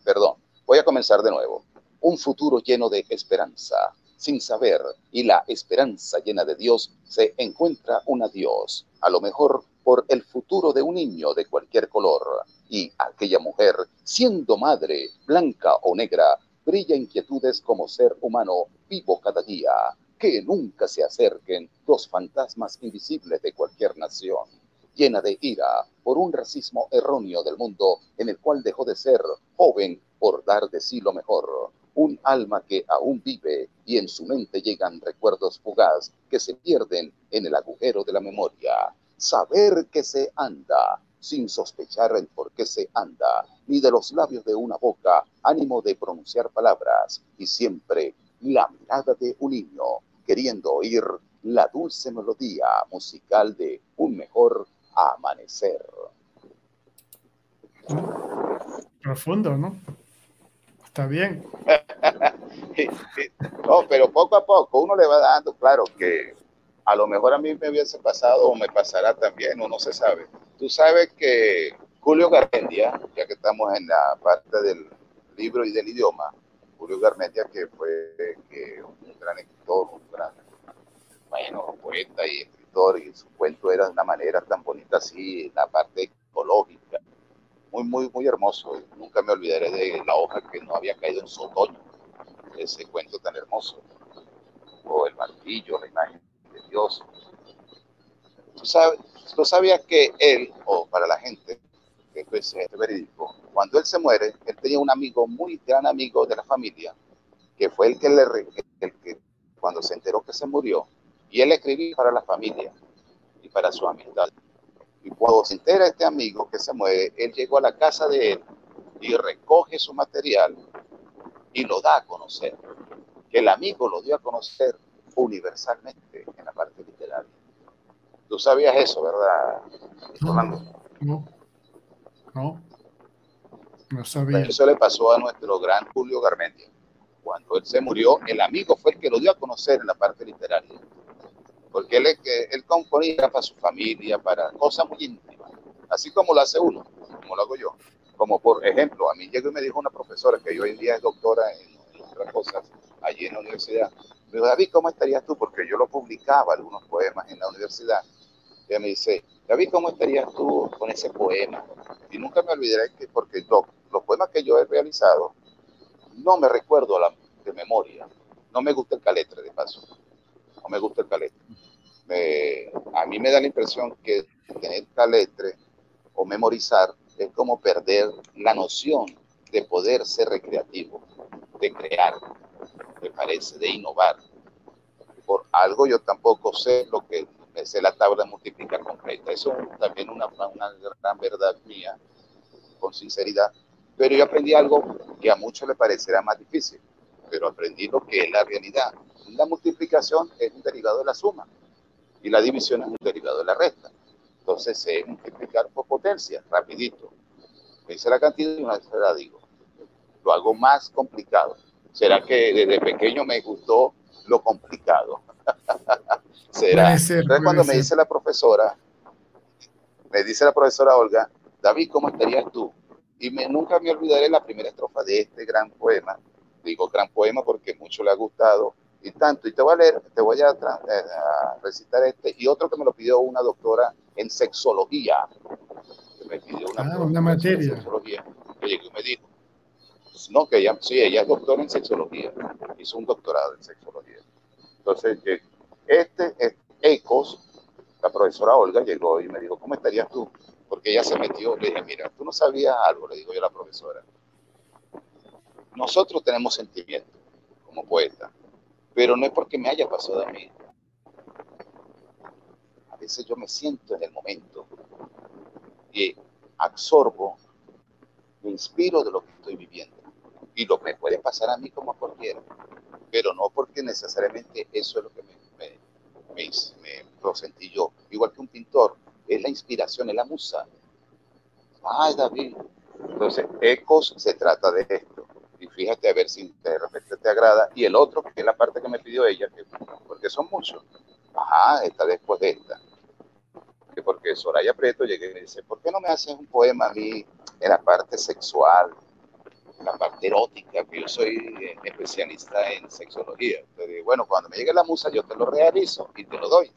perdón, voy a comenzar de nuevo. Un futuro lleno de esperanza, sin saber, y la esperanza llena de Dios, se encuentra un Dios, a lo mejor por el futuro de un niño de cualquier color, y aquella mujer, siendo madre, blanca o negra, brilla inquietudes como ser humano vivo cada día, que nunca se acerquen los fantasmas invisibles de cualquier nación llena de ira por un racismo erróneo del mundo en el cual dejó de ser joven por dar de sí lo mejor. Un alma que aún vive y en su mente llegan recuerdos fugaz que se pierden en el agujero de la memoria. Saber que se anda sin sospechar el por qué se anda, ni de los labios de una boca ánimo de pronunciar palabras, y siempre la mirada de un niño queriendo oír la dulce melodía musical de un mejor amanecer. Profundo, ¿no? Está bien. no, pero poco a poco uno le va dando, claro que a lo mejor a mí me hubiese pasado o me pasará también, o no se sabe. Tú sabes que Julio Garmendia, ya que estamos en la parte del libro y del idioma, Julio Garmendia, que fue un gran escritor, un gran, bueno, poeta y y su cuento era de una manera tan bonita así, la parte ecológica, muy, muy, muy hermoso. Nunca me olvidaré de la hoja que no había caído en su otoño, ese cuento tan hermoso. O el martillo, la imagen de Dios. Tú, sabes, tú sabías que él, o para la gente, que es verídico, cuando él se muere, él tenía un amigo, muy gran amigo de la familia, que fue el que le, el que cuando se enteró que se murió, y él escribía para la familia y para su amistad. Y cuando se entera este amigo que se muere, él llegó a la casa de él y recoge su material y lo da a conocer. Que el amigo lo dio a conocer universalmente en la parte literaria. Tú sabías eso, ¿verdad? No, no, no, sabía. Eso le pasó a nuestro gran Julio Garmendia. Cuando él se murió, el amigo fue el que lo dio a conocer en la parte literaria porque él, él componía para su familia, para cosas muy íntimas, así como lo hace uno, como lo hago yo. Como por ejemplo, a mí llegó y me dijo una profesora que hoy en día es doctora en, otras cosas allí en la universidad. Me dijo, David, ¿cómo estarías tú? Porque yo lo publicaba algunos poemas en la universidad. Y me dice, David, ¿cómo estarías tú con ese poema? Y nunca me olvidaré que, porque los poemas que yo he realizado, no me recuerdo de memoria. No me gusta el caletre, de paso no me gusta el caletre. A mí me da la impresión que tener caletre o memorizar es como perder la noción de poder ser recreativo, de crear, me parece, de innovar. Por algo yo tampoco sé lo que es la tabla de multiplicar concreta. Eso también una, una gran verdad mía, con sinceridad. Pero yo aprendí algo que a muchos le parecerá más difícil, pero aprendí lo que es la realidad. La multiplicación es un derivado de la suma y la división es un derivado de la resta. Entonces, se multiplicar por potencia, rapidito. Me dice la cantidad y una vez la digo. lo hago más complicado. ¿Será que desde pequeño me gustó lo complicado? ¿Será? Entonces cuando me dice la profesora, me dice la profesora Olga, David, ¿cómo estarías tú? Y me, nunca me olvidaré la primera estrofa de este gran poema. Digo gran poema porque mucho le ha gustado y tanto. Y te voy a leer, te voy a, eh, recitar este y otro que me lo pidió una doctora en sexología. me pidió una, ah, una materia. sexología. Oye, que me dijo, no, que ella, sí, ella es doctora en sexología, hizo un doctorado en sexología. Entonces, este, es Ecos, la profesora Olga llegó y me dijo, ¿cómo estarías tú? Porque ella se metió, le dije, mira, tú no sabías algo, le digo yo a la profesora. Nosotros tenemos sentimientos como poeta, pero no es porque me haya pasado a mí. A veces yo me siento en el momento y absorbo, me inspiro de lo que estoy viviendo. Y lo me puede pasar a mí como a cualquiera, pero no porque necesariamente eso es lo que me, me, me, lo sentí yo. Igual que un pintor, es la inspiración, es la musa. Ay, David. Entonces, Ecos se trata de esto. Y fíjate a ver si de repente te agrada. Y el otro, que es la parte que me pidió ella, que, porque son muchos. Ajá, está después de esta. Que porque Soraya Preto llegué y me dice, ¿por qué no me haces un poema a mí en la parte sexual? la parte erótica, que yo soy eh, especialista en sexología. Entonces, bueno, cuando me llegue la musa, yo te lo realizo y te lo doy,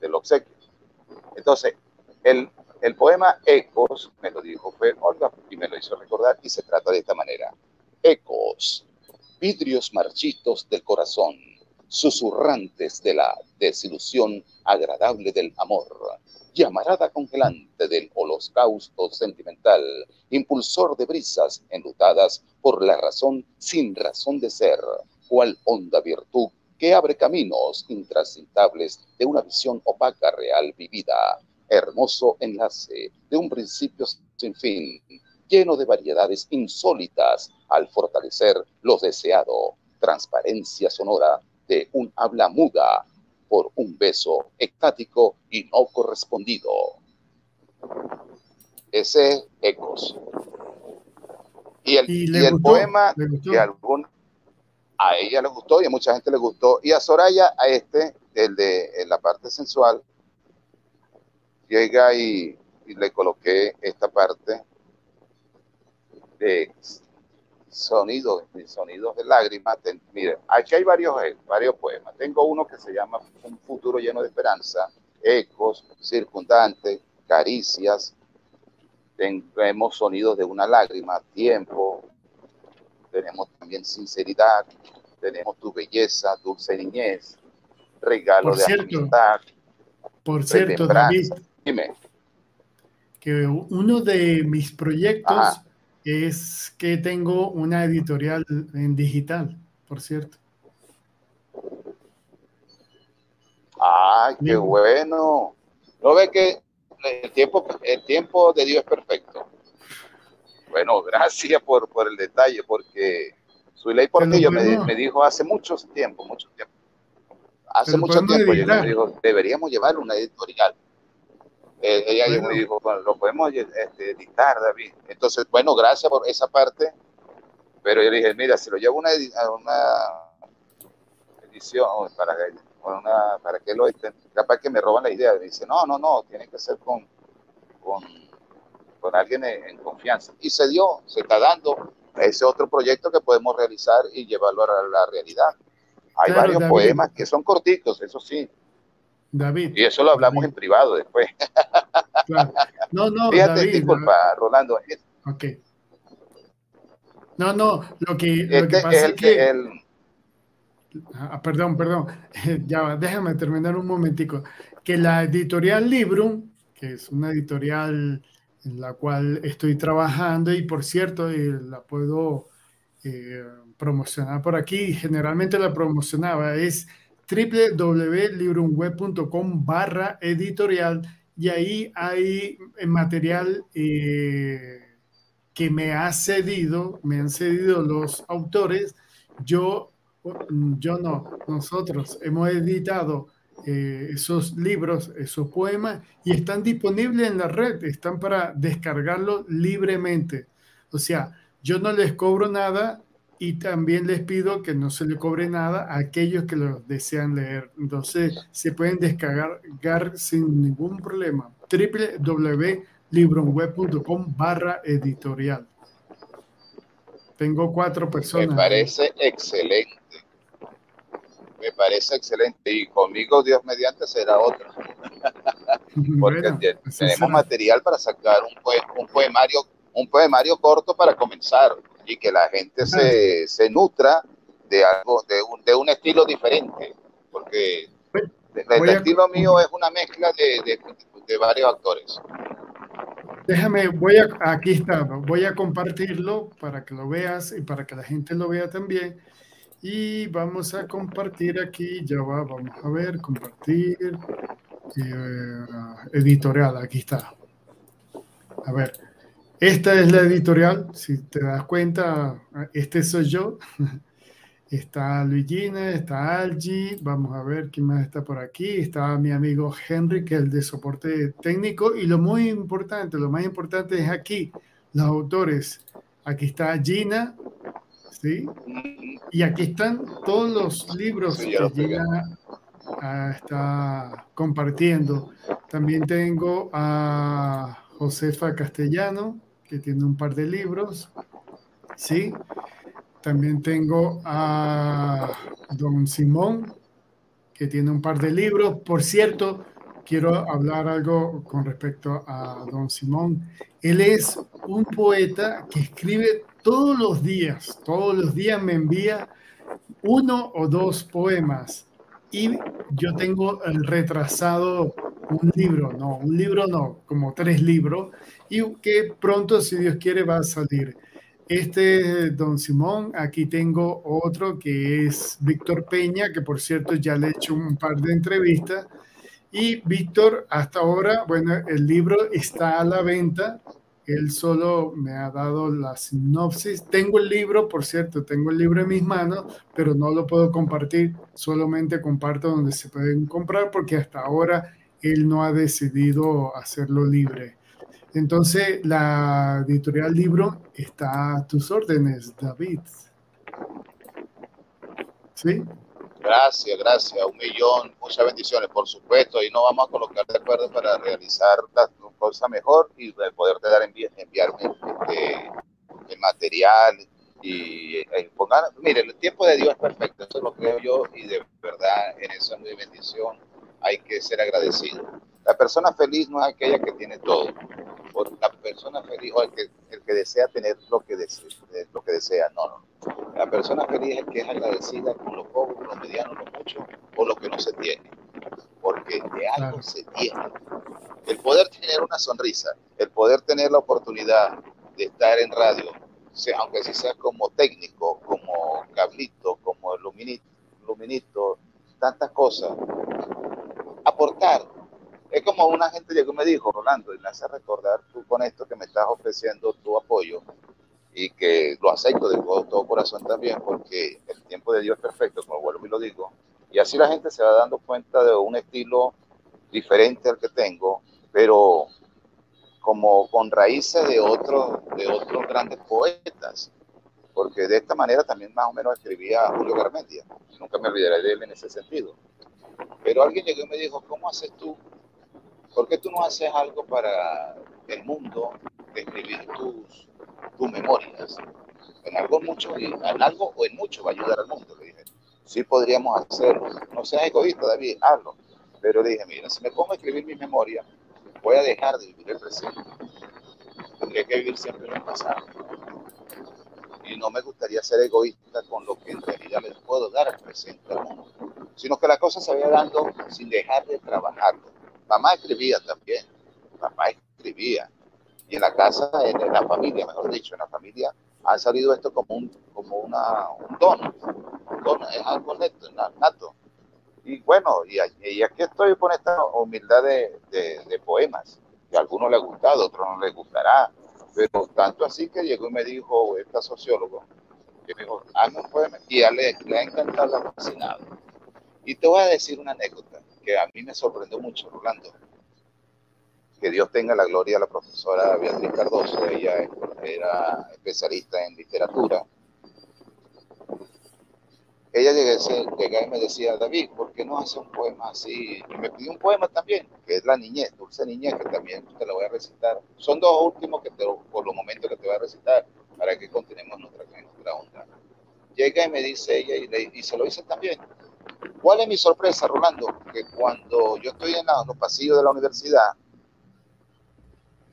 te lo obsequio. Entonces, el, el poema Ecos, me lo dijo fue Olga y me lo hizo recordar y se trata de esta manera. Ecos, vidrios marchitos del corazón, susurrantes de la desilusión agradable del amor, llamarada congelante del holocausto sentimental, impulsor de brisas enlutadas por la razón sin razón de ser, cual honda virtud que abre caminos intransitables de una visión opaca real vivida, hermoso enlace de un principio sin fin, lleno de variedades insólitas al fortalecer lo deseado, transparencia sonora de un habla muda por un beso extático y no correspondido. Ese es Ecos. Y el, poema que algún, a ella le gustó y a mucha gente le gustó. Y a Soraya, a este, el de la parte sensual, llega y, y le coloqué esta parte de sonidos, sonidos de lágrimas. mire, aquí hay varios, eh, varios poemas. Tengo uno que se llama Un futuro lleno de esperanza, ecos, circundantes, caricias. Tenemos sonidos de una lágrima, tiempo. Tenemos también sinceridad. Tenemos tu belleza, dulce niñez, regalo de amistad. Por cierto, David. Dime. Que uno de mis proyectos es que tengo una editorial en digital, por cierto. ¡Ay, qué bueno! ¿No ve que el tiempo, el tiempo de Dios es perfecto? Bueno, gracias por, por el detalle, porque su ley Portillo me, me, dijo hace mucho tiempo, mucho tiempo. Hace mucho tiempo me dijo, deberíamos llevar una editorial. Eh, ella me dijo, lo podemos este, editar, David. Entonces, bueno, gracias por esa parte. Pero yo le dije, mira, si lo llevo una, a una edición para, una, para que lo estén, capaz que me roban la idea. Me dice, no, no, no, tiene que ser con, con, con alguien en, confianza. Y se dio, se está dando ese otro proyecto que podemos realizar y llevarlo a la, realidad. Hay varios poemas que son cortitos, eso sí, David. Y eso lo hablamos en privado después. No, no, Fíjate, disculpa, Rolando. Ok. No, no, lo que, lo que este pasa es, que... Ah, perdón, perdón. ya, déjame terminar un momentico. Que la editorial Librum, que es una editorial en la cual estoy trabajando y por cierto, eh, la puedo eh, promocionar por aquí, generalmente la promocionaba, es www.librumweb.com barra editorial y ahí hay material eh, que me ha cedido, me han cedido los autores. Yo, yo no, nosotros hemos editado eh, esos libros, esos poemas y están disponibles en la red, están para descargarlo libremente. O sea, Yo no les cobro nada y también les pido que no se le cobre nada a aquellos que lo desean leer. Entonces, se pueden descargar sin ningún problema. www.libronweb.com barra editorial. Tengo cuatro personas. Me parece excelente. Me parece excelente. Y conmigo, Dios mediante, será otro. Porque tenemos material para sacar un, un poemario un poemario corto para comenzar y que la gente se, se nutra de algo, de un, de un, estilo diferente, porque el estilo mío es una mezcla de, de, varios actores. Déjame, voy a, aquí está, voy a compartirlo para que lo veas y para que la gente lo vea también. Y vamos a compartir aquí, ya va, vamos a ver, compartir, eh, editorial, aquí está. A ver, esta es la editorial, si te das cuenta, este soy yo. Está Luigina, está Algi, vamos a ver quién más está por aquí. Está mi amigo Henry, que es el de soporte técnico. Y lo muy importante, lo más importante es aquí, los autores. Aquí está Gina, ¿sí? Y aquí están todos los libros que Gina ah, está compartiendo. También tengo a Josefa Castellano, que tiene un par de libros, ¿sí? También tengo a don Simón, que tiene un par de libros. Por cierto, quiero hablar algo con respecto a don Simón. Él es un poeta que escribe todos los días, todos los días me envía uno o dos poemas. Y yo tengo el retrasado un libro, no, un libro no, como tres libros y que pronto, si Dios quiere, va a salir. Este Don Simón, aquí tengo otro que es Víctor Peña, que por cierto ya le he hecho un par de entrevistas. Y Víctor, hasta ahora, bueno, el libro está a la venta. Él solo me ha dado la sinopsis. Tengo el libro, por cierto, tengo el libro en mis manos, pero no lo puedo compartir. Solamente comparto donde se pueden comprar porque hasta ahora él no ha decidido hacerlo libre. Entonces, la editorial Libro está a tus órdenes, David. ¿Sí? Gracias, gracias, un millón, muchas bendiciones, por supuesto, y no vamos a colocar de acuerdo para realizar las cosas mejor y poderte dar enviarme este, el material y e mire, el tiempo de Dios es perfecto, eso lo creo yo y de verdad en esa bendición hay que ser agradecido. La persona feliz no es aquella que tiene todo, la persona feliz o el que, el que desea tener lo que desea, lo que desea. No, no. La persona feliz es el que es agradecida con lo poco, con lo mediano, lo mucho o lo que no se tiene. Porque de algo se tiene. El poder tener una sonrisa, el poder tener la oportunidad de estar en radio, sea, aunque sea como técnico, como cablito, como luminito, luminito tantas cosas, aportar es como una gente llegó y me dijo, Rolando, y me hace recordar tú con esto que me estás ofreciendo tu apoyo y que lo acepto de todo, corazón también porque el tiempo de Dios es perfecto, como vuelvo y lo digo. Y así la gente se va dando cuenta de un estilo diferente al que tengo, pero como con raíces de otros de otros grandes poetas, porque de esta manera también más o menos escribía Julio Garmendia, nunca me olvidaré de él en ese sentido. Pero alguien llegó y me dijo, ¿cómo haces tú ¿Por qué tú no haces algo para el mundo, escribir tus, tus memorias? En algo, mucho, en algo o en mucho va a ayudar al mundo, le dije. Sí podríamos hacerlo. No seas egoísta, David, hazlo. Pero dije, mira, si me pongo a escribir mis memorias, voy a dejar de vivir el presente. Tendría que vivir siempre en el pasado. Y no me gustaría ser egoísta con lo que en realidad les puedo dar al presente al mundo. Sino que la cosa se vaya dando sin dejar de trabajarlo Mamá escribía también, mamá escribía. Y en la casa, en, la familia, mejor dicho, en la familia, ha salido esto como un, como una, un don. Un don es algo neto, nato. Y bueno, y, aquí estoy con esta humildad de, de, poemas, que a algunos les ha gustado, a otros no les gustará. Pero tanto así que llegó y me dijo esta sociólogo, que me dijo, hazme un poema, y a le, le ha encantado, la fascinado. Y te voy a decir una anécdota a mí me sorprendió mucho, Rolando. Que Dios tenga la gloria a la profesora Beatriz Cardoso, ella era especialista en literatura. Ella llegaba y me decía, David, ¿por qué no hace un poema así? Y me pidió un poema también, que es La Niñez, Dulce Niñez, que también te lo voy a recitar. Son dos últimos que te, por los momentos que te voy a recitar, para que continuemos nuestra, nuestra onda. Llega y me dice ella, y, se lo dice también. ¿Cuál es mi sorpresa, Rolando? Que cuando yo estoy en los pasillos de la universidad,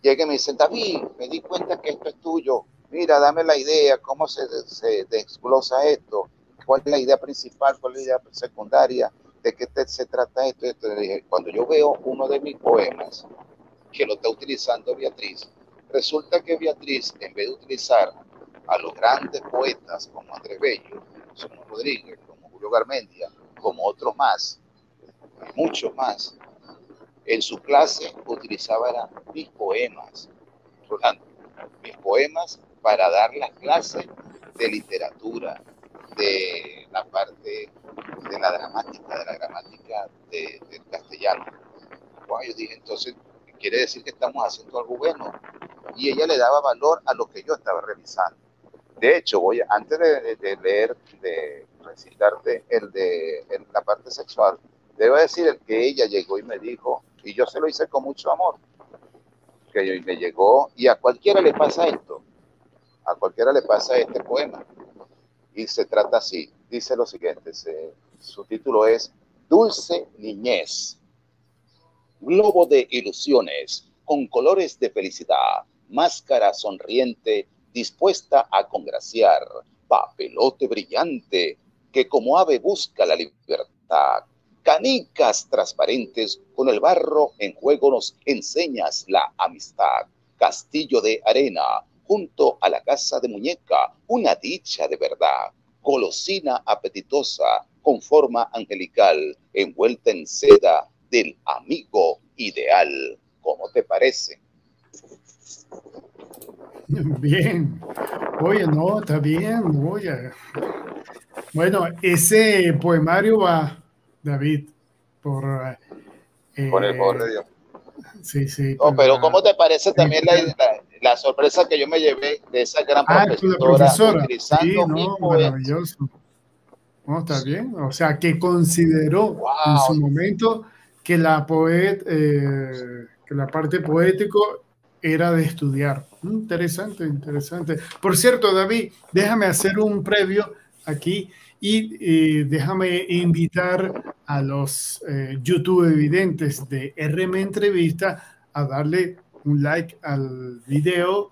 llega y me dice, David, me di cuenta que esto es tuyo. Mira, dame la idea, cómo se, se desglosa esto cuál es la idea principal, cuál es la idea secundaria, de qué se trata esto. esto. Cuando yo veo uno de mis poemas que lo está utilizando Beatriz, resulta que Beatriz, en vez de utilizar a los grandes poetas como Andrés Bello, como Rodríguez, como Julio Garmendia, como otros más, muchos más, en su clase utilizaba mis poemas, mis poemas para dar las clases de literatura, de la parte de la dramática, de la gramática del castellano. yo dije, entonces, quiere decir que estamos haciendo algo bueno. Y ella le daba valor a lo que yo estaba revisando. De hecho, voy antes de, leer, de recitarte el de la parte sexual, debo decir el que ella llegó y me dijo, y yo se lo hice con mucho amor, que me llegó, y a cualquiera le pasa esto, a cualquiera le pasa este poema y se trata así. Dice lo siguiente, su título es Dulce Niñez, globo de ilusiones, con colores de felicidad, máscara sonriente, dispuesta a congraciar, papelote brillante, que como ave busca la libertad, canicas transparentes, con el barro en juego nos enseñas la amistad, castillo de arena, junto a la casa de muñeca, una dicha de verdad, golosina apetitosa, con forma angelical, envuelta en seda del amigo ideal. ¿Cómo te parece? Bien. Oye, no, está bien. Oye. Bueno, ese poemario va, David, por... Eh, por el poder de Dios. Sí, sí. pero ¿cómo te parece también la, la sorpresa que yo me llevé de esa gran ah, profesora, utilizando sí, no, maravilloso. No, está bien. O sea, que consideró en su momento que la poet, eh, que la parte poético era de estudiar. Interesante, interesante. Por cierto, David, déjame hacer un previo aquí y déjame invitar a los eh, YouTube evidentes de RM Entrevista a darle un like al video,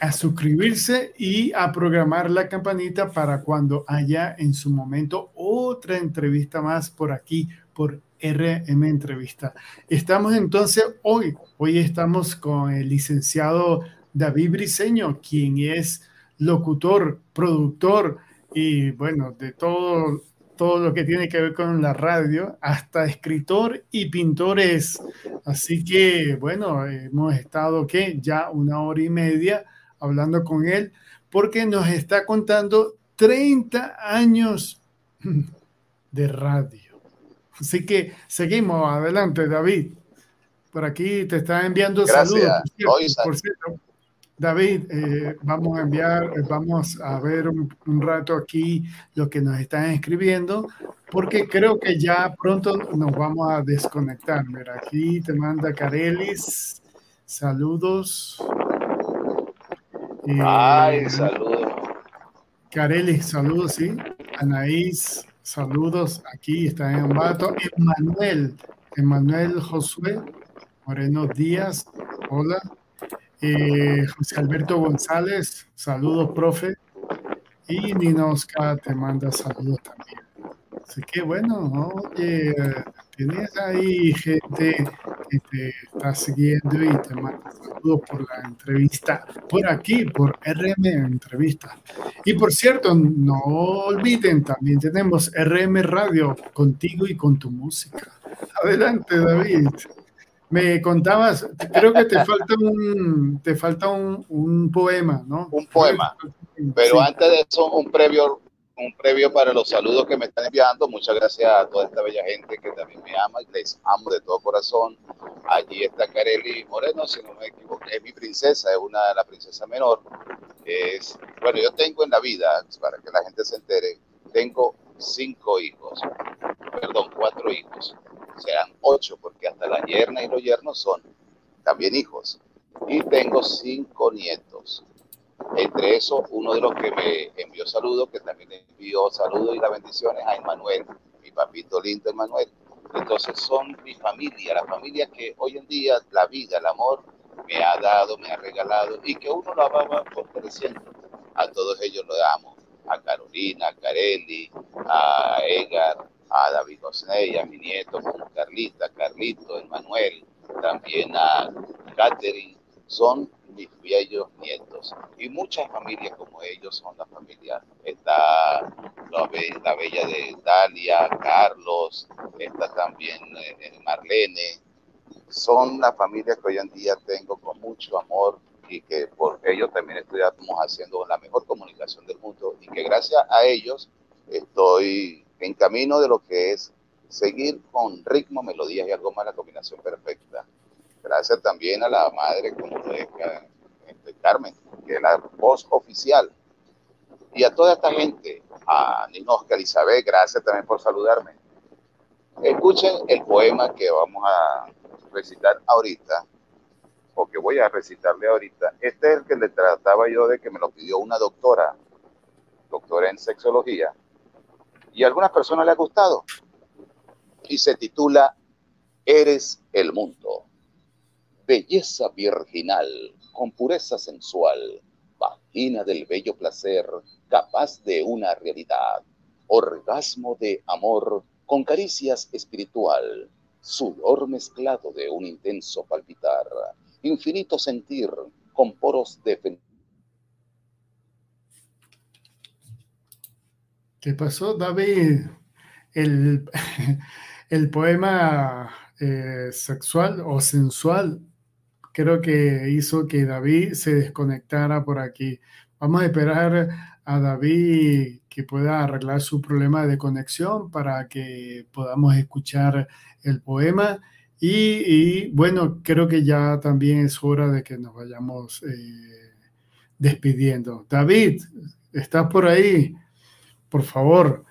a suscribirse y a programar la campanita para cuando haya en su momento otra entrevista más por aquí, por RM Entrevista. Estamos entonces hoy, hoy estamos con el licenciado David Briseño, quien es locutor, productor y bueno, de todo todo lo que tiene que ver con la radio, hasta escritor y pintores. Así que, bueno, hemos estado, ¿qué? Ya una hora y media hablando con él, porque nos está contando 30 años de radio. Así que seguimos adelante, David. Por aquí te está enviando saludos. Por cierto, David, eh, vamos a enviar, eh, vamos a ver un, rato aquí lo que nos están escribiendo, porque creo que ya pronto nos vamos a desconectar. Mira, aquí te manda Carelis, saludos. Eh, Ay, saludos. Carelis, saludos, sí. Anaís, saludos. Aquí está en Ambato. Emanuel, Emanuel Josué Moreno Díaz, hola. Eh, José Alberto González, saludos, profe. Y Ninoska te manda saludos también. Así que bueno, oye, tienes ahí gente que te está siguiendo y te manda saludos por la entrevista por aquí, por RM Entrevista. Y por cierto, no olviden, también tenemos RM Radio contigo y con tu música. Adelante, David. Me contabas, creo que te falta un, te falta un, un poema, ¿no? Un poema. Pero antes de eso, un previo, un previo para los saludos que me están enviando. Muchas gracias a toda esta bella gente que también me ama y les amo de todo corazón. Allí está Kareli Moreno, si no me equivoco, es mi princesa, es una de las princesas menor. es, bueno, yo tengo en la vida, para que la gente se entere, tengo cinco hijos, perdón, cuatro hijos, serán ocho, porque hasta la yerna y los yernos son también hijos. Y tengo cinco nietos. Entre esos, uno de los que me envió saludos, que también envió saludos y las bendiciones a Emanuel, mi papito lindo Emanuel. Entonces son mi familia, la familia que hoy en día la vida, el amor me ha dado, me ha regalado y que uno la va fortaleciendo. A todos ellos lo amo. A Carolina, a Carelli, a Edgar, a David Osney, a mi nieto Carlita, Carlito, Emanuel, también a Catherine. Son mis viejos nietos. Y muchas familias como ellos son la familia. Está la, bella de Dalia, Carlos, está también eh, Marlene. Son la familia que hoy en día tengo con mucho amor y que por ello también estamos haciendo la mejor comunicación del mundo y que gracias a ellos estoy en camino de lo que es seguir con ritmo, melodías y algo más la combinación perfecta. Gracias también a la madre, como es este, Carmen, que es la voz oficial. Y a toda esta gente, a Nino Oscar Isabel, gracias también por saludarme. Escuchen el poema que vamos a recitar ahorita, o que voy a recitarle ahorita. Este es el que le trataba yo de que me lo pidió una doctora, doctora en sexología, y a algunas personas le ha gustado. Y se titula Eres el mundo belleza virginal, con pureza sensual, vagina del bello placer, capaz de una realidad, orgasmo de amor, con caricias espiritual, sudor mezclado de un intenso palpitar, infinito sentir, con poros de... ¿Qué pasó, David? El, el poema eh, sexual o sensual creo que hizo que David se desconectara por aquí. Vamos a esperar a David que pueda arreglar su problema de conexión para que podamos escuchar el poema. Y, bueno, creo que ya también es hora de que nos vayamos eh, despidiendo. David, ¿estás por ahí? Por favor,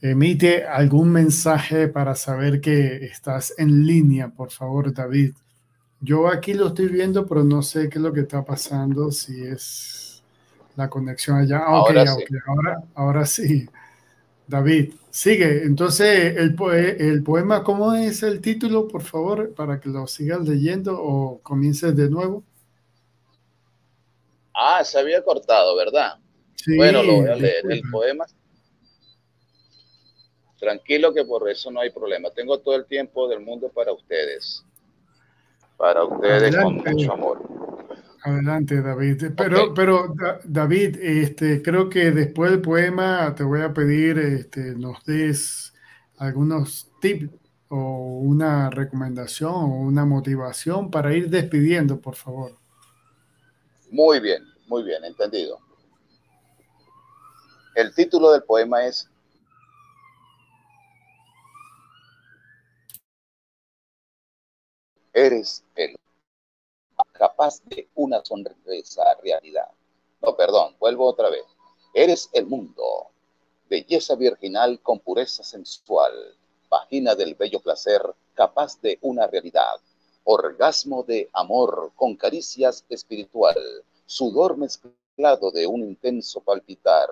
emite algún mensaje para saber que estás en línea, por favor, David. Yo aquí lo estoy viendo, pero no sé qué es lo que está pasando, si es la conexión allá. Ah, ahora, sí. Ahora, sí. David, sigue. Entonces, el, el poema, ¿cómo es el título, por favor, para que lo sigas leyendo o comiences de nuevo? Ah, se había cortado, ¿verdad? Sí, bueno, lo voy a leer. El poema. Tranquilo que por eso no hay problema. Tengo todo el tiempo del mundo para ustedes para ustedes con mucho amor. Adelante, David. Pero, pero David, este, creo que después del poema te voy a pedir este, nos des algunos tips o una recomendación o una motivación para ir despidiendo, por favor. Muy bien, muy bien, entendido. El título del poema es Eres el capaz de una sonrisa realidad. No, perdón, vuelvo otra vez. Eres el mundo, belleza virginal con pureza sensual, vagina del bello placer, capaz de una realidad, orgasmo de amor con caricias espiritual, sudor mezclado de un intenso palpitar,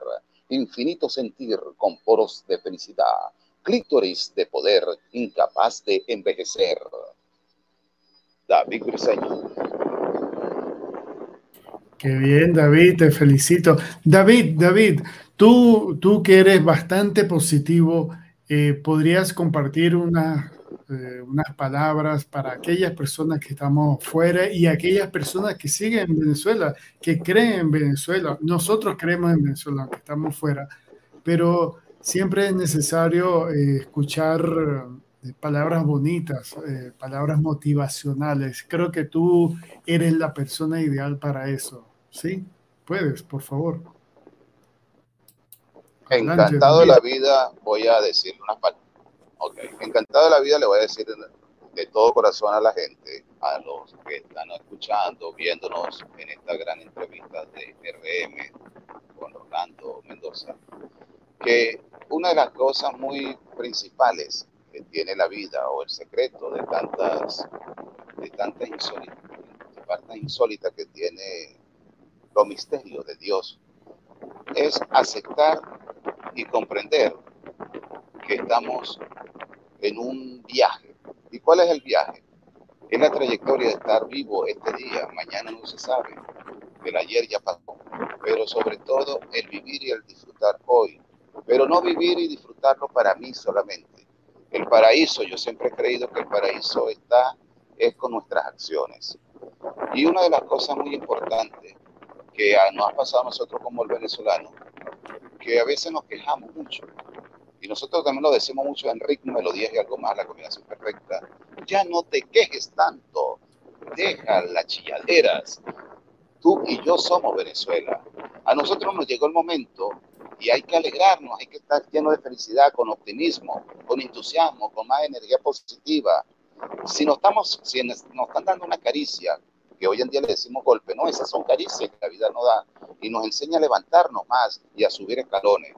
infinito sentir con poros de felicidad, clítoris de poder incapaz de envejecer, David Briseño. Qué bien, David, te felicito. David, David, tú, tú que eres bastante positivo, eh, ¿podrías compartir eh, unas palabras para aquellas personas que estamos fuera y aquellas personas que siguen en Venezuela, que creen en Venezuela? Nosotros creemos en Venezuela, aunque estamos fuera, pero siempre es necesario eh, escuchar palabras bonitas, palabras motivacionales. Creo que tú eres la persona ideal para eso. ¿Sí? Puedes, por favor. Encantado de la vida, voy a decir unas palabras. Encantado de la vida le voy a decir de todo corazón a la gente, a los que están escuchando, viéndonos en esta gran entrevista de RM con Orlando Mendoza, que una de las cosas muy principales que tiene la vida o el secreto de tantas, de tantas insólitas, insólitas que tiene los misterios de Dios, es aceptar y comprender que estamos en un viaje. ¿Y cuál es el viaje? Es la trayectoria de estar vivo este día, mañana no se sabe, el ayer ya pasó, pero sobre todo el vivir y el disfrutar hoy, pero no vivir y disfrutarlo para mí solamente. El paraíso, yo siempre he creído que el paraíso está es con nuestras acciones. Y una de las cosas muy importantes que nos ha pasado a nosotros como el venezolano, que a veces nos quejamos mucho, y nosotros también lo decimos mucho en ritmo, melodías y algo más, la combinación perfecta, ya no te quejes tanto, deja las chilladeras, tú y yo somos Venezuela. A nosotros nos llegó el momento y hay que alegrarnos, hay que estar lleno de felicidad, con optimismo, con entusiasmo, con más energía positiva. Si nos, estamos, si nos están dando una caricia, que hoy en día le decimos golpe, no, esas son caricias que la vida nos da y nos enseña a levantarnos más y a subir escalones.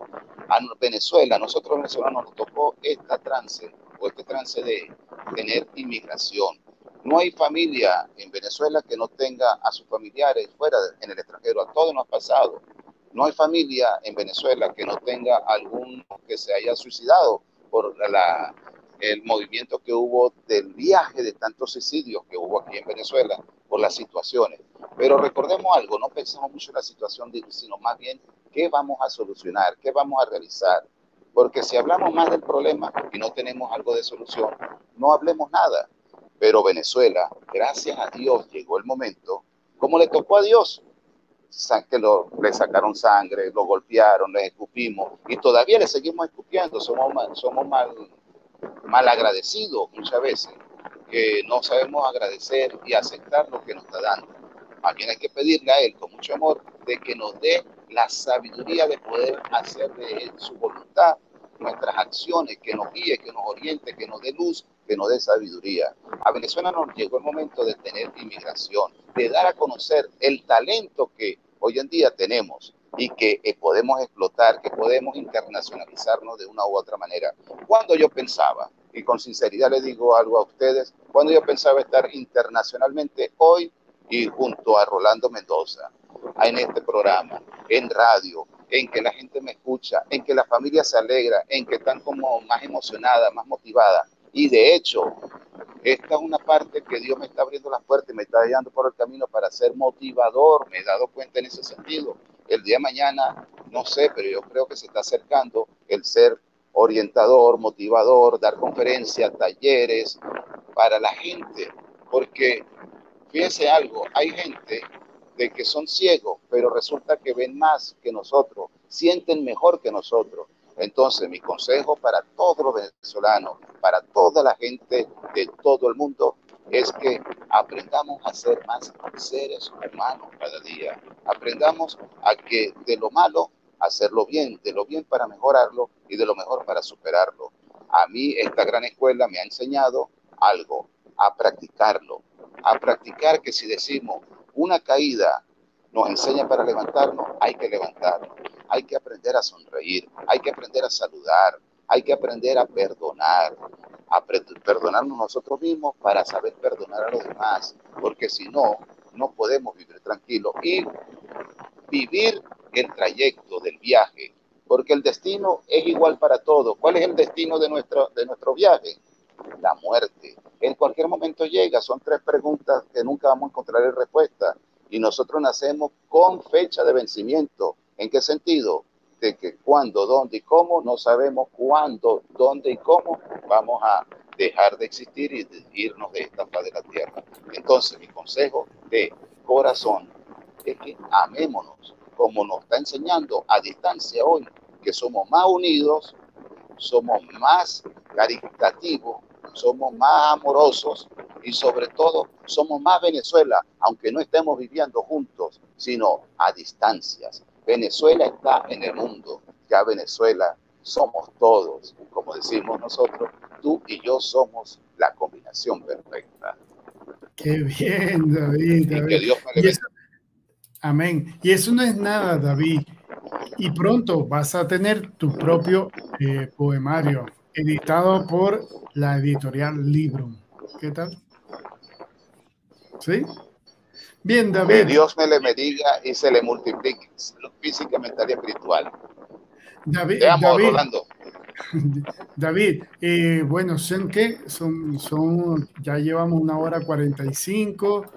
A Venezuela, a nosotros venezolanos nos tocó esta trance o este trance de tener inmigración. No hay familia en Venezuela que no tenga a sus familiares fuera en el extranjero, a todos nos ha pasado. No hay familia en Venezuela que no tenga algún que se haya suicidado por la, el movimiento que hubo del viaje de tantos suicidios que hubo aquí en Venezuela por las situaciones. Pero recordemos algo, no pensamos mucho en la situación, sino más bien qué vamos a solucionar, qué vamos a realizar. Porque si hablamos más del problema y no tenemos algo de solución, no hablemos nada. Pero Venezuela, gracias a Dios, llegó el momento, como le tocó a Dios, que lo, le sacaron sangre, lo golpearon, le escupimos y todavía le seguimos escupiendo, somos somos mal, mal agradecidos muchas veces, que no sabemos agradecer y aceptar lo que nos está dando. A quien hay que pedirle a Él con mucho amor de que nos dé la sabiduría de poder hacer de su voluntad nuestras acciones, que nos guíe, que nos oriente, que nos dé luz, que nos dé sabiduría. A Venezuela nos llegó el momento de tener inmigración, de dar a conocer el talento que hoy en día tenemos y que eh, podemos explotar, que podemos internacionalizarnos de una u otra manera. Cuando yo pensaba, y con sinceridad le digo algo a ustedes, cuando yo pensaba estar internacionalmente hoy y junto a Rolando Mendoza, en este programa, en radio, en que la gente me escucha, en que la familia se alegra, en que están como más emocionada, más motivada. Y de hecho, esta es una parte que Dios me está abriendo las puertas y me está guiando por el camino para ser motivador. Me he dado cuenta en ese sentido el día de mañana, no sé, pero yo creo que se está acercando el ser orientador, motivador, dar conferencias, talleres para la gente, porque fíjense algo, hay gente de que son ciegos, pero resulta que ven más que nosotros, sienten mejor que nosotros. Entonces, mi consejo para todos los venezolanos, para toda la gente de todo el mundo, es que aprendamos a ser más seres humanos cada día. Aprendamos a que de lo malo, hacerlo bien, de lo bien para mejorarlo y de lo mejor para superarlo. A mí esta gran escuela me ha enseñado algo, a practicarlo, a practicar que si decimos una caída nos enseña para levantarnos, hay que levantarnos, hay que aprender a sonreír, hay que aprender a saludar, hay que aprender a perdonar, a perdonarnos nosotros mismos para saber perdonar a los demás, porque si no, no podemos vivir tranquilos y vivir el trayecto del viaje, porque el destino es igual para todos. ¿Cuál es el destino de nuestro, de nuestro viaje? La muerte. En cualquier momento llega, son tres preguntas que nunca vamos a encontrar respuesta y nosotros nacemos con fecha de vencimiento. ¿En qué sentido? De que cuándo, dónde y cómo, no sabemos cuándo, dónde y cómo vamos a dejar de existir y irnos de esta faz de la tierra. Entonces, mi consejo de corazón es que amémonos, como nos está enseñando a distancia hoy, que somos más unidos, somos más caritativos, somos más amorosos y sobre todo somos más Venezuela, aunque no estemos viviendo juntos, sino a distancias. Venezuela está en el mundo, ya Venezuela somos todos, como decimos nosotros, tú y yo somos la combinación perfecta. Qué bien, David. Y que Dios amén. Y eso no es nada, David. Y pronto vas a tener tu propio eh, poemario editado por la editorial Libro. ¿Qué tal? ¿Sí? Bien, David. Que Dios me le bendiga y se le multiplique física, mental y espiritual. David, David, David eh, bueno, ¿son qué? Son, son, ya llevamos una hora 45.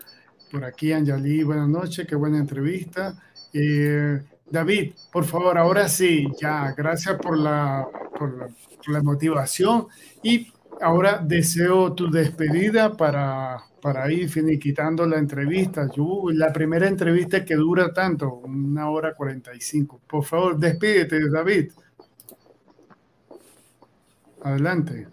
Por aquí, Anjali, buenas noches, qué buena entrevista. Eh, David, por favor, ahora sí, ya, gracias por la, por la motivación y ahora deseo tu despedida para, para ir finiquitando la entrevista. Yo, la primera entrevista que dura tanto, una hora cuarenta y cinco. Por favor, despídete, David. Adelante.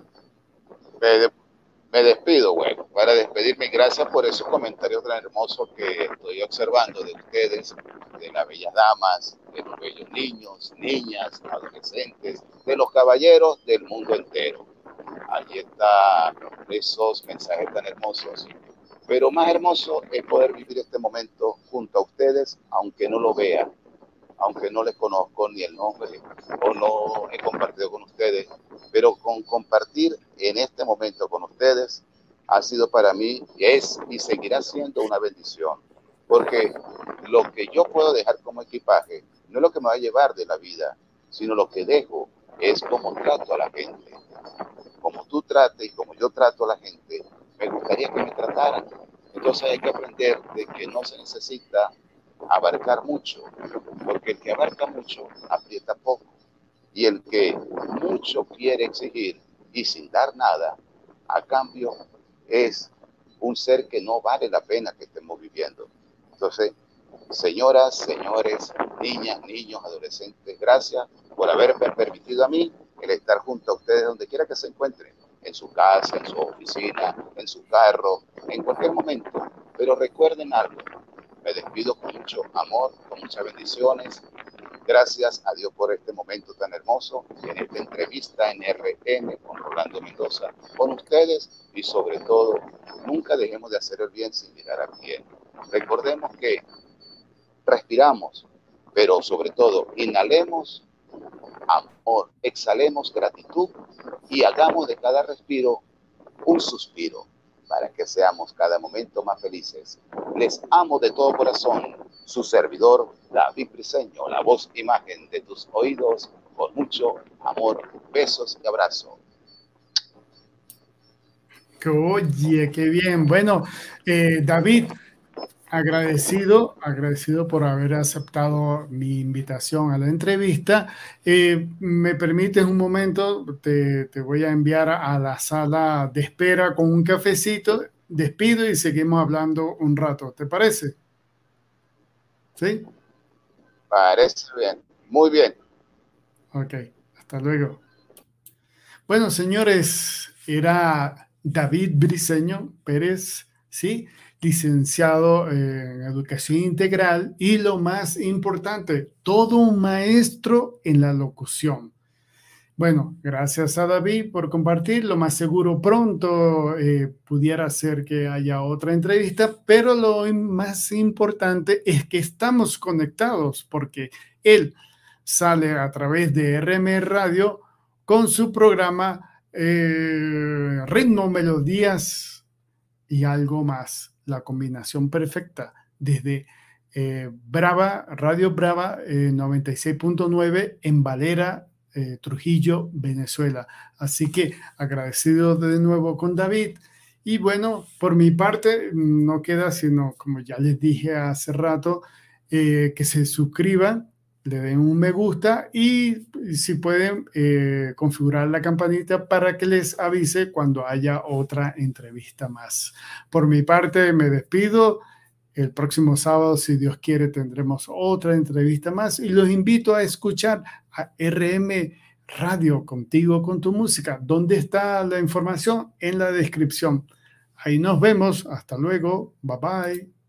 Me, despido, bueno, para despedirme, gracias por esos comentarios tan hermosos que estoy observando de ustedes, de las bellas damas, de los bellos niños, niñas, adolescentes, de los caballeros del mundo entero. Allí están esos mensajes tan hermosos. Pero más hermoso es poder vivir este momento junto a ustedes, aunque no lo vean, aunque no les conozco ni el nombre o no he compartido con ustedes, pero con compartir en este momento con ustedes ha sido para mí, es y seguirá siendo una bendición, porque lo que yo puedo dejar como equipaje no es lo que me va a llevar de la vida, sino lo que dejo es como trato a la gente. Como tú trates y como yo trato a la gente, me gustaría que me trataran. Entonces hay que aprender de que no se necesita abarcar mucho, porque el que abarca mucho aprieta poco. Y el que mucho quiere exigir y sin dar nada, a cambio es un ser que no vale la pena que estemos viviendo. Entonces, señoras, señores, niñas, niños, adolescentes, gracias por haberme permitido a mí el estar junto a ustedes donde quiera que se encuentren, en su casa, en su oficina, en su carro, en cualquier momento. Pero recuerden algo, me despido con mucho amor, con muchas bendiciones. Gracias a Dios por este momento tan hermoso en esta entrevista en RN con Rolando Mendoza, con ustedes y sobre todo, nunca dejemos de hacer el bien sin mirar al bien. Recordemos que respiramos, pero sobre todo inhalemos amor, exhalemos gratitud y hagamos de cada respiro un suspiro para que seamos cada momento más felices. Les amo de todo corazón, su servidor David Briseño, la voz imagen de tus oídos, con mucho amor, besos y abrazo. Oye, qué bien. Bueno, eh, David, agradecido, agradecido por haber aceptado mi invitación a la entrevista. Eh, me permites un momento, te, te, voy a enviar a la sala de espera con un cafecito, despido y seguimos hablando un rato. ¿Te parece? ¿Sí? Parece bien, muy bien. Ok, hasta luego. Bueno, señores, era David Briseño Pérez, ¿sí? Licenciado en educación integral y lo más importante, todo un maestro en la locución. Bueno, gracias a David por compartir. Lo más seguro pronto eh, pudiera ser que haya otra entrevista, pero lo más importante es que estamos conectados porque él sale a través de RM Radio con su programa eh, Ritmo, Melodías y algo más la combinación perfecta desde eh, Brava, Radio Brava 96.9 eh, en Valera, eh, Trujillo, Venezuela. Así que agradecido de nuevo con David. Y bueno, por mi parte, no queda sino, como ya les dije hace rato, que se suscriban le den un me gusta y si pueden eh, configurar la campanita para que les avise cuando haya otra entrevista más. Por mi parte, me despido. El próximo sábado, si Dios quiere, tendremos otra entrevista más y los invito a escuchar a RM Radio contigo, con tu música. ¿Dónde está la información? En la descripción. Ahí nos vemos. Hasta luego. Bye bye.